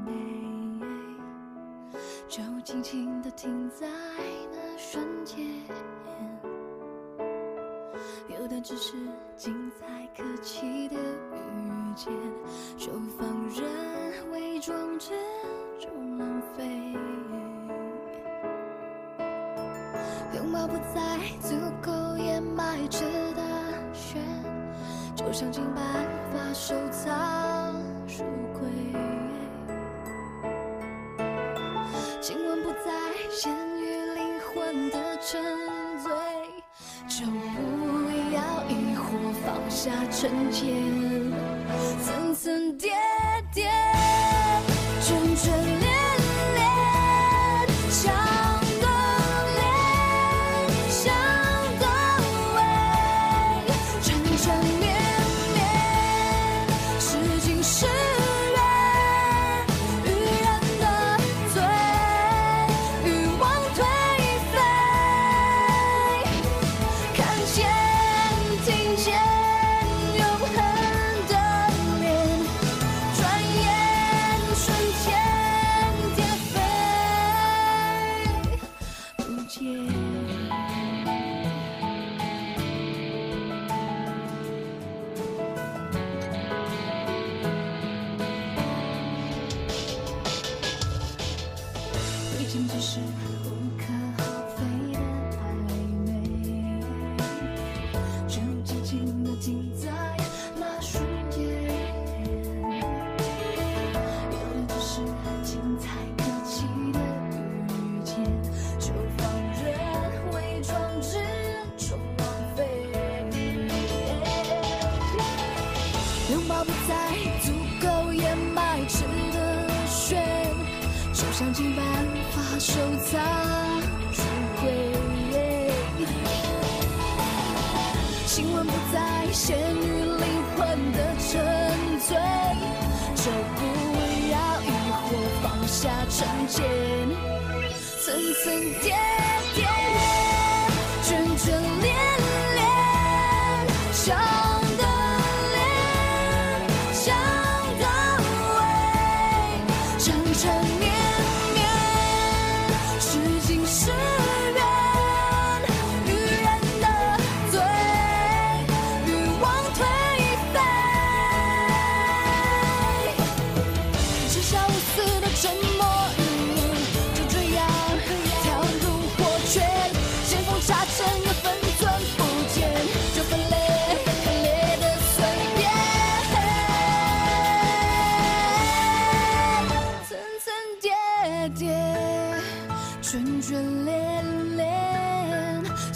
昧，就轻轻地停在那瞬间。有的只是精彩可期的遇见，就放任伪装这种浪费。拥抱不再足够掩埋着，就想尽办法收藏书柜。亲吻不再限于灵魂的沉醉，就不要疑惑放下成见，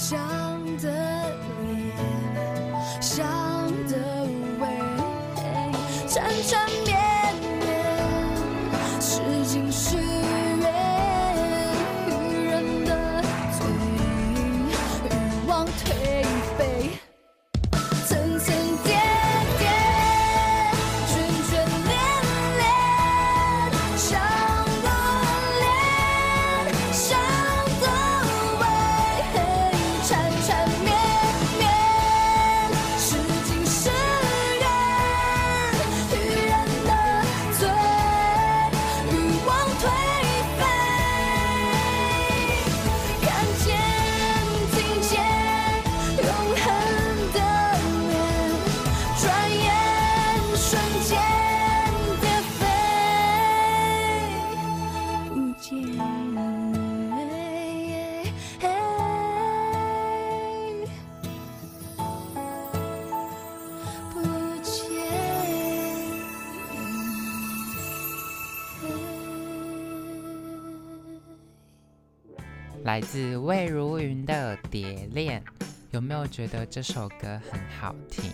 shine. 来自魏如云的《蝶恋》，有没有觉得这首歌很好听？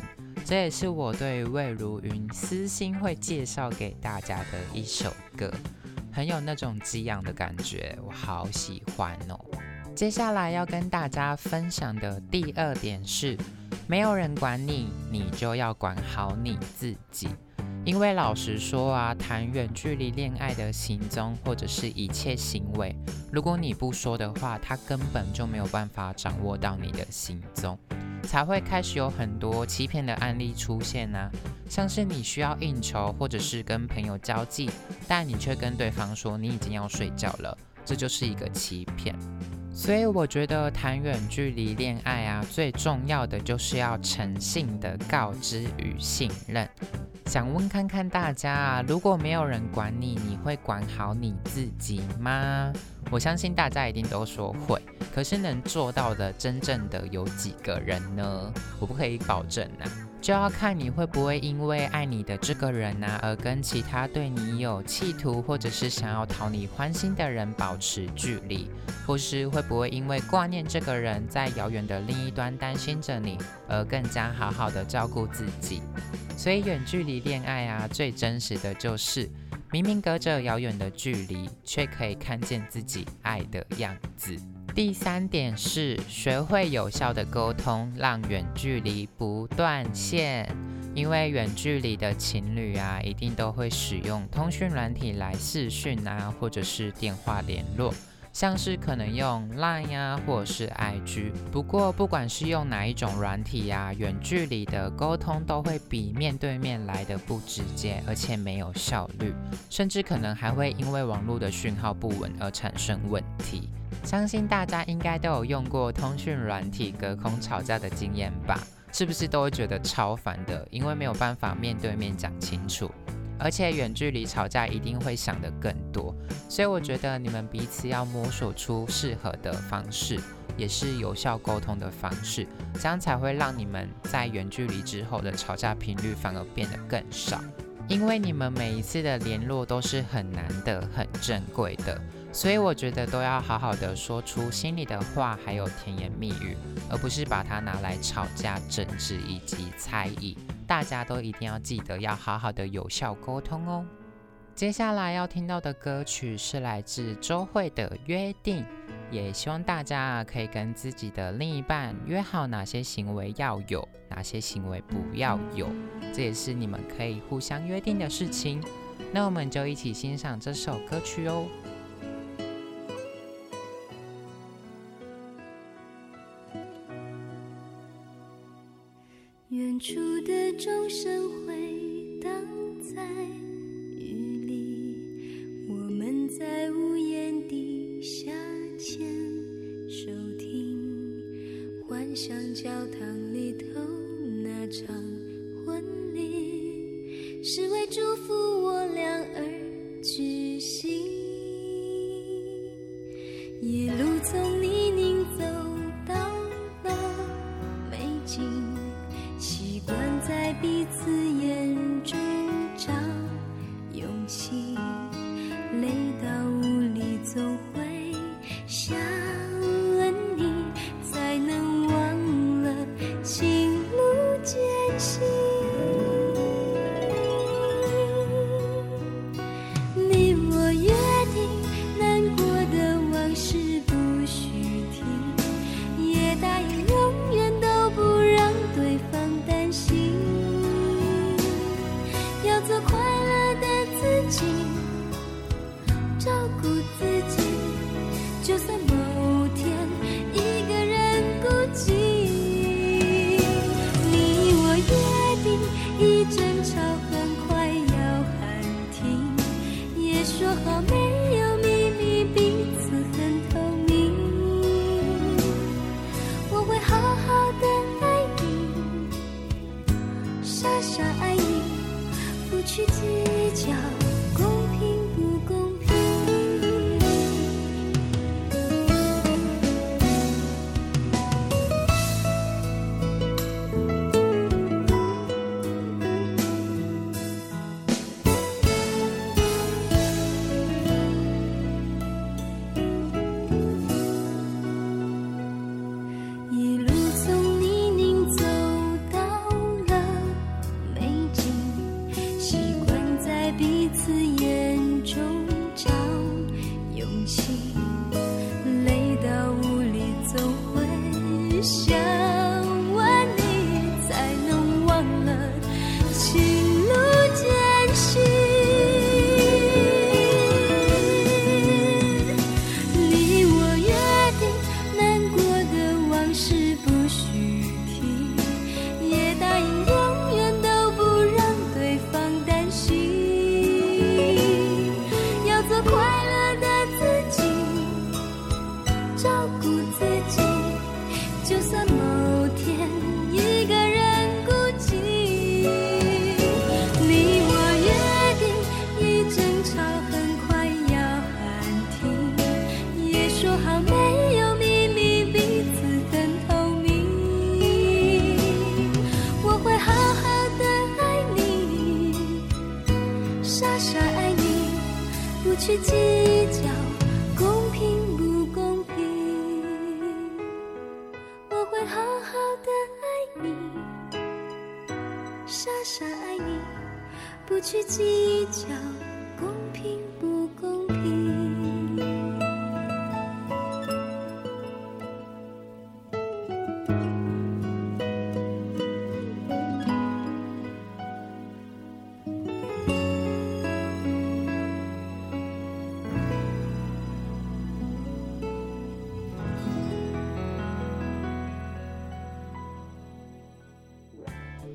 这也是我对魏如云私心会介绍给大家的一首歌，很有那种激昂的感觉，我好喜欢哦。接下来要跟大家分享的第二点是，没有人管你，你就要管好你自己。因为老实说啊，谈远距离恋爱的行踪或者是一切行为，如果你不说的话，他根本就没有办法掌握到你的行踪。才会开始有很多欺骗的案例出现啊。像是你需要应酬或者是跟朋友交际，但你却跟对方说你已经要睡觉了，这就是一个欺骗。所以我觉得谈远距离恋爱啊，最重要的就是要诚信的告知与信任。想问看看大家啊，如果没有人管你，你会管好你自己吗？我相信大家一定都说会，可是能做到的真正的有几个人呢？我不可以保证啊，就要看你会不会因为爱你的这个人啊，而跟其他对你有企图或者是想要讨你欢心的人保持距离，或是会不会因为挂念这个人在遥远的另一端担心着你，而更加好好的照顾自己。所以远距离恋爱啊，最真实的就是明明隔着遥远的距离，却可以看见自己爱的样子。第三点是学会有效的沟通，让远距离不断线。因为远距离的情侣啊，一定都会使用通讯软体来视讯啊，或者是电话联络。像是可能用 Line 呀，或者是 IG。不过不管是用哪一种软体呀，远距离的沟通都会比面对面来的不直接，而且没有效率，甚至可能还会因为网络的讯号不稳而产生问题。相信大家应该都有用过通讯软体隔空吵架的经验吧？是不是都会觉得超烦的？因为没有办法面对面讲清楚。而且远距离吵架一定会想得更多，所以我觉得你们彼此要摸索出适合的方式，也是有效沟通的方式，这样才会让你们在远距离之后的吵架频率反而变得更少。因为你们每一次的联络都是很难的、很珍贵的，所以我觉得都要好好的说出心里的话，还有甜言蜜语，而不是把它拿来吵架、争执以及猜疑。大家都一定要记得要好好的有效沟通哦。接下来要听到的歌曲是来自周慧的《约定》，也希望大家可以跟自己的另一半约好哪些行为要有，哪些行为不要有，这也是你们可以互相约定的事情。那我们就一起欣赏这首歌曲哦。远处的钟声回荡在雨里，我们在屋檐底下牵手听，幻想教堂里头那场婚礼，是为祝福我俩而举行。一路从泥泞走到了美景。习惯在彼此眼中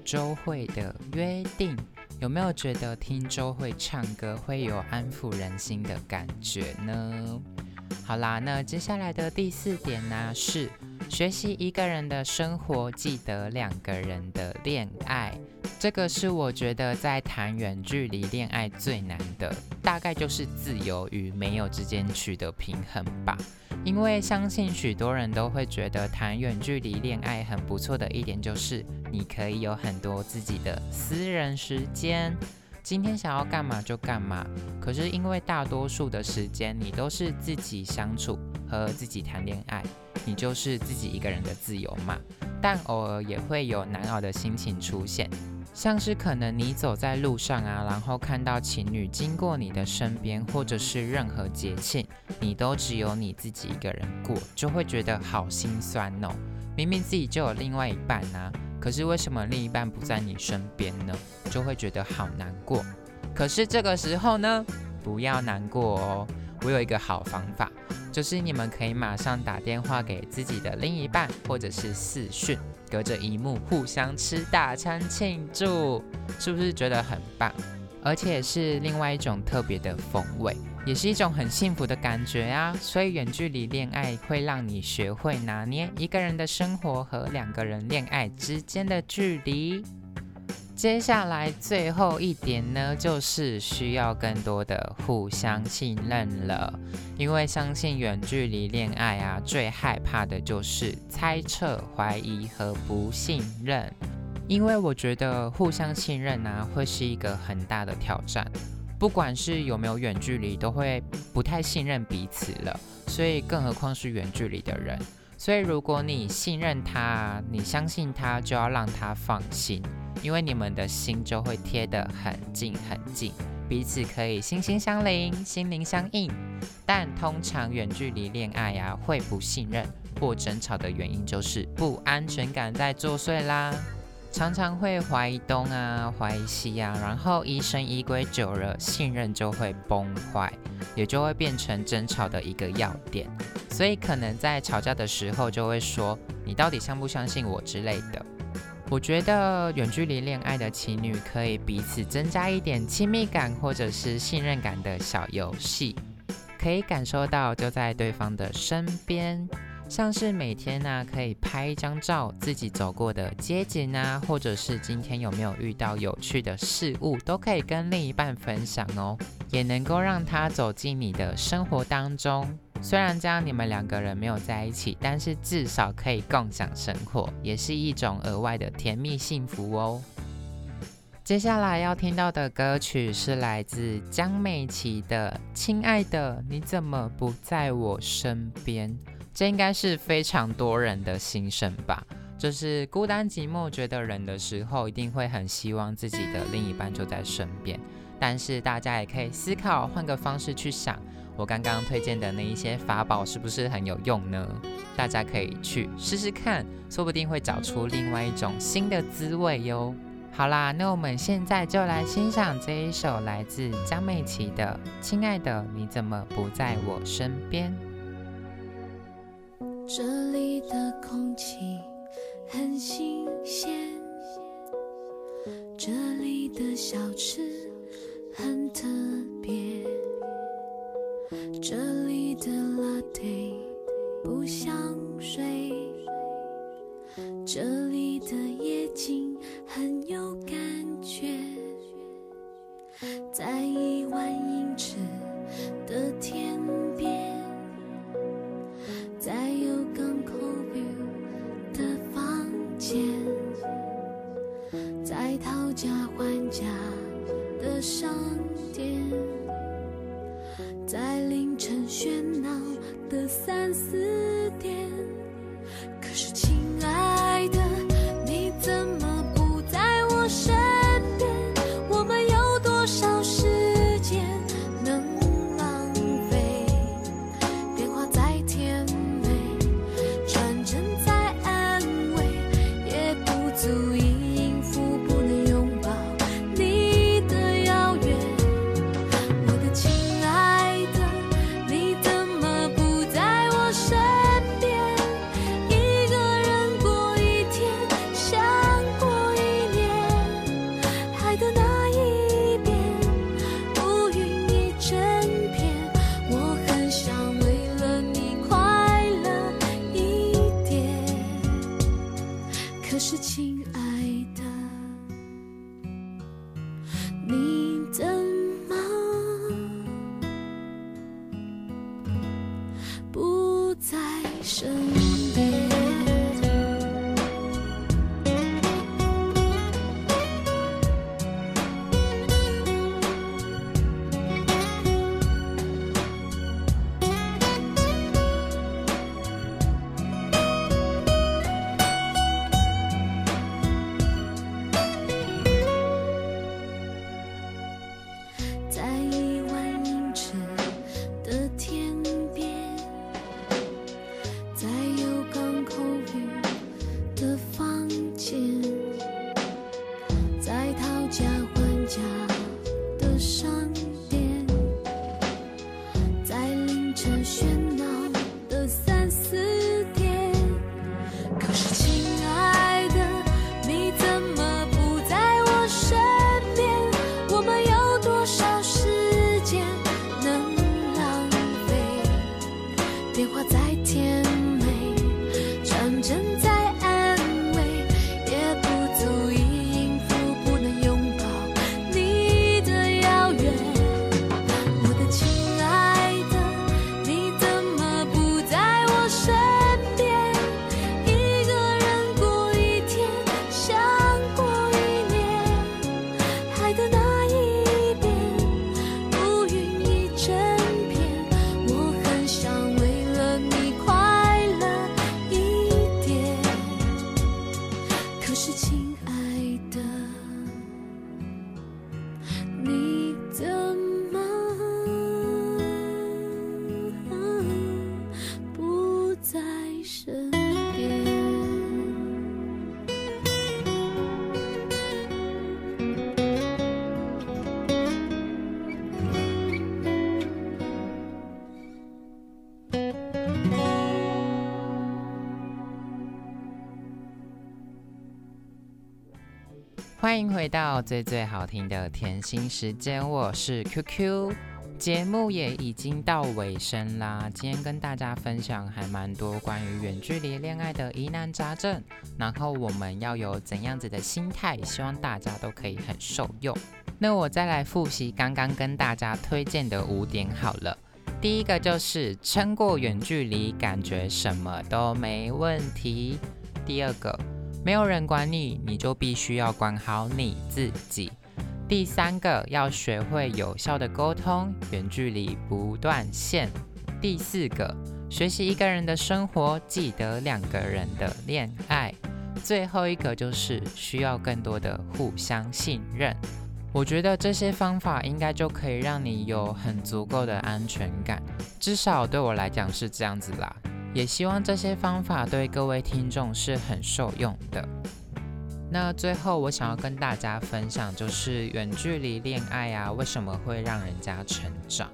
周慧的约定，有没有觉得听周慧唱歌会有安抚人心的感觉呢？好啦，那接下来的第四点呢、是学习一个人的生活，记得两个人的恋爱。这个是我觉得在谈远距离恋爱最难的，大概就是自由与没有之间取得平衡吧。因为相信许多人都会觉得谈远距离恋爱很不错的一点就是，你可以有很多自己的私人时间，今天想要干嘛就干嘛。可是因为大多数的时间你都是自己相处和自己谈恋爱，你就是自己一个人的自由嘛。但偶尔也会有难熬的心情出现，像是可能你走在路上啊，然后看到情侣经过你的身边，或者是任何节庆，你都只有你自己一个人过，就会觉得好心酸哦。明明自己就有另外一半啊，可是为什么另一半不在你身边呢？就会觉得好难过。可是这个时候呢，不要难过哦。我有一个好方法，就是你们可以马上打电话给自己的另一半，或者是视讯，隔着荧幕互相吃大餐庆祝，是不是觉得很棒？而且是另外一种特别的风味，也是一种很幸福的感觉啊！所以远距离恋爱会让你学会拿捏一个人的生活和两个人恋爱之间的距离。接下来最后一点呢，就是需要更多的互相信任了，因为相信远距离恋爱啊，最害怕的就是猜测、怀疑和不信任。因为我觉得互相信任啊，会是一个很大的挑战。不管是有没有远距离，都会不太信任彼此了，所以更何况是远距离的人。所以如果你信任他，你相信他，就要让他放心，因为你们的心就会贴得很近很近，彼此可以心心相邻、心灵相印。但通常远距离恋爱呀，会不信任或争吵的原因就是不安全感在作祟啦。常常会怀疑东啊，怀疑西啊，然后疑神疑鬼久了，信任就会崩坏，也就会变成争吵的一个要点。所以可能在吵架的时候就会说：“你到底相不相信我之类的。”我觉得远距离恋爱的情侣可以彼此增加一点亲密感或者是信任感的小游戏，可以感受到就在对方的身边。像是每天呢、可以拍一张照，自己走过的街景啊，或者是今天有没有遇到有趣的事物，都可以跟另一半分享哦，也能够让他走进你的生活当中。虽然这样你们两个人没有在一起，但是至少可以共享生活，也是一种额外的甜蜜幸福哦。接下来要听到的歌曲是来自江美琪的《亲爱的，你怎么不在我身边》。这应该是非常多人的心声吧，就是孤单寂寞觉得冷的时候，一定会很希望自己的另一半就在身边。但是大家也可以思考，换个方式去想，我刚刚推荐的那一些法宝是不是很有用呢？大家可以去试试看，说不定会找出另外一种新的滋味哟。好啦，那我们现在就来欣赏这一首来自江美琪的《亲爱的，你怎么不在我身边》。这里的空气很新鲜，这里的小吃很特别，这里的拉队不像水，这里的夜景很有感觉，在一万英尺的天边。在有港口 view 的房间，在讨价还价的商店，在凌晨喧闹的三四点，可是亲爱的。欢迎回到最最好听的甜心时间，我是 QQ。节目也已经到尾声啦，今天跟大家分享还蛮多关于远距离恋爱的疑难杂症，然后我们要有怎样子的心态，希望大家都可以很受用。那我再来复习刚刚跟大家推荐的五点好了。第一个就是撑过远距离，感觉什么都没问题。第二个，没有人管你，你就必须要管好你自己。第三个，要学会有效的沟通，远距离不断线。第四个，学习一个人的生活，记得两个人的恋爱。最后一个就是需要更多的互相信任。我觉得这些方法应该就可以让你有很足够的安全感，至少对我来讲是这样子啦。也希望这些方法对各位听众是很受用的。那最后我想要跟大家分享，就是远距离恋爱啊，为什么会让人家成长？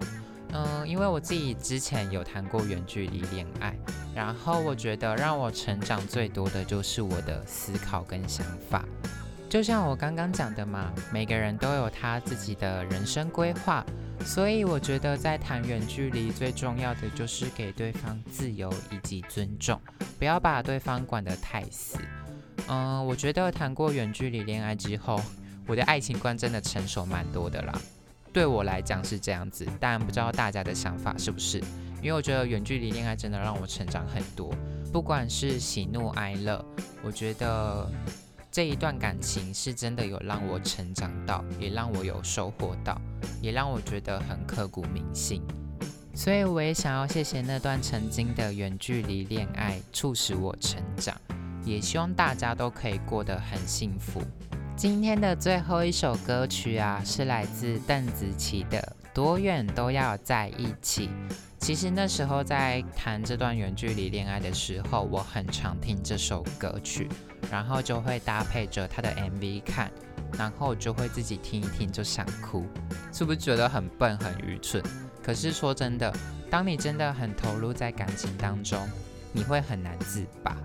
嗯，因为我自己之前有谈过远距离恋爱，然后我觉得让我成长最多的就是我的思考跟想法。就像我刚刚讲的嘛，每个人都有他自己的人生规划，所以我觉得在谈远距离最重要的就是给对方自由以及尊重，不要把对方管得太死。嗯，我觉得谈过远距离恋爱之后，我的爱情观真的成熟蛮多的啦。对我来讲是这样子，但不知道大家的想法是不是？因为我觉得远距离恋爱真的让我成长很多，不管是喜怒哀乐，我觉得这一段感情是真的有让我成长到，也让我有收获到，也让我觉得很刻骨铭心。所以我也想要谢谢那段曾经的远距离恋爱，促使我成长。也希望大家都可以过得很幸福。今天的最后一首歌曲啊，是来自邓紫棋的《多远都要在一起》。其实那时候在谈这段远距离恋爱的时候，我很常听这首歌曲，然后就会搭配着他的 MV 看，然后就会自己听一听就想哭，是不是觉得很笨很愚蠢？可是说真的，当你真的很投入在感情当中，你会很难自拔。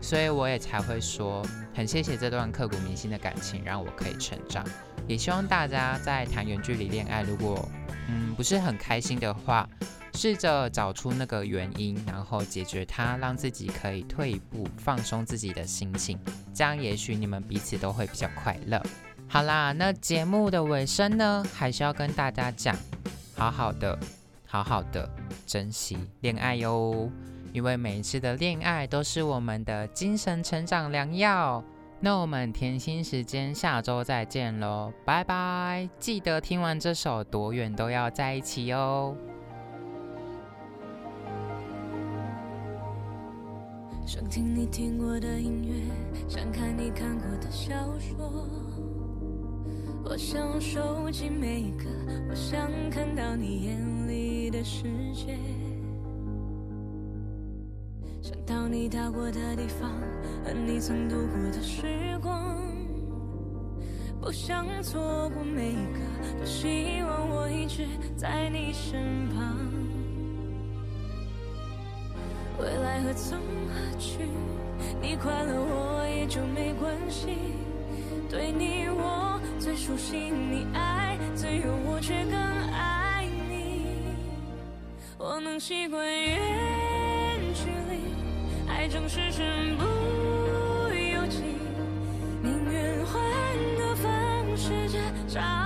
所以我也才会说，很谢谢这段刻骨铭心的感情，让我可以成长。也希望大家在谈远距离恋爱，如果嗯不是很开心的话，试着找出那个原因，然后解决它，让自己可以退一步，放松自己的心情，这样也许你们彼此都会比较快乐。好啦，那节目的尾声呢，还是要跟大家讲，好好的，好好的珍惜恋爱哟。因为每一次的恋爱都是我们的精神成长良药。那我们甜心时间下周再见喽，拜拜！记得听完这首《多远都要在一起》哦。想听你听过的音乐，想看你看过的小说。我想收集每一个，我想看到你眼里的世界。想到你到过的地方和你曾度过的时光，不想错过每一个，多希望我一直在你身旁。未来何从何去？你快乐我也就没关系。对你我最熟悉，你爱最有，我却更爱你。我能习惯越。爱总是身不由己，宁愿换个方式挣扎。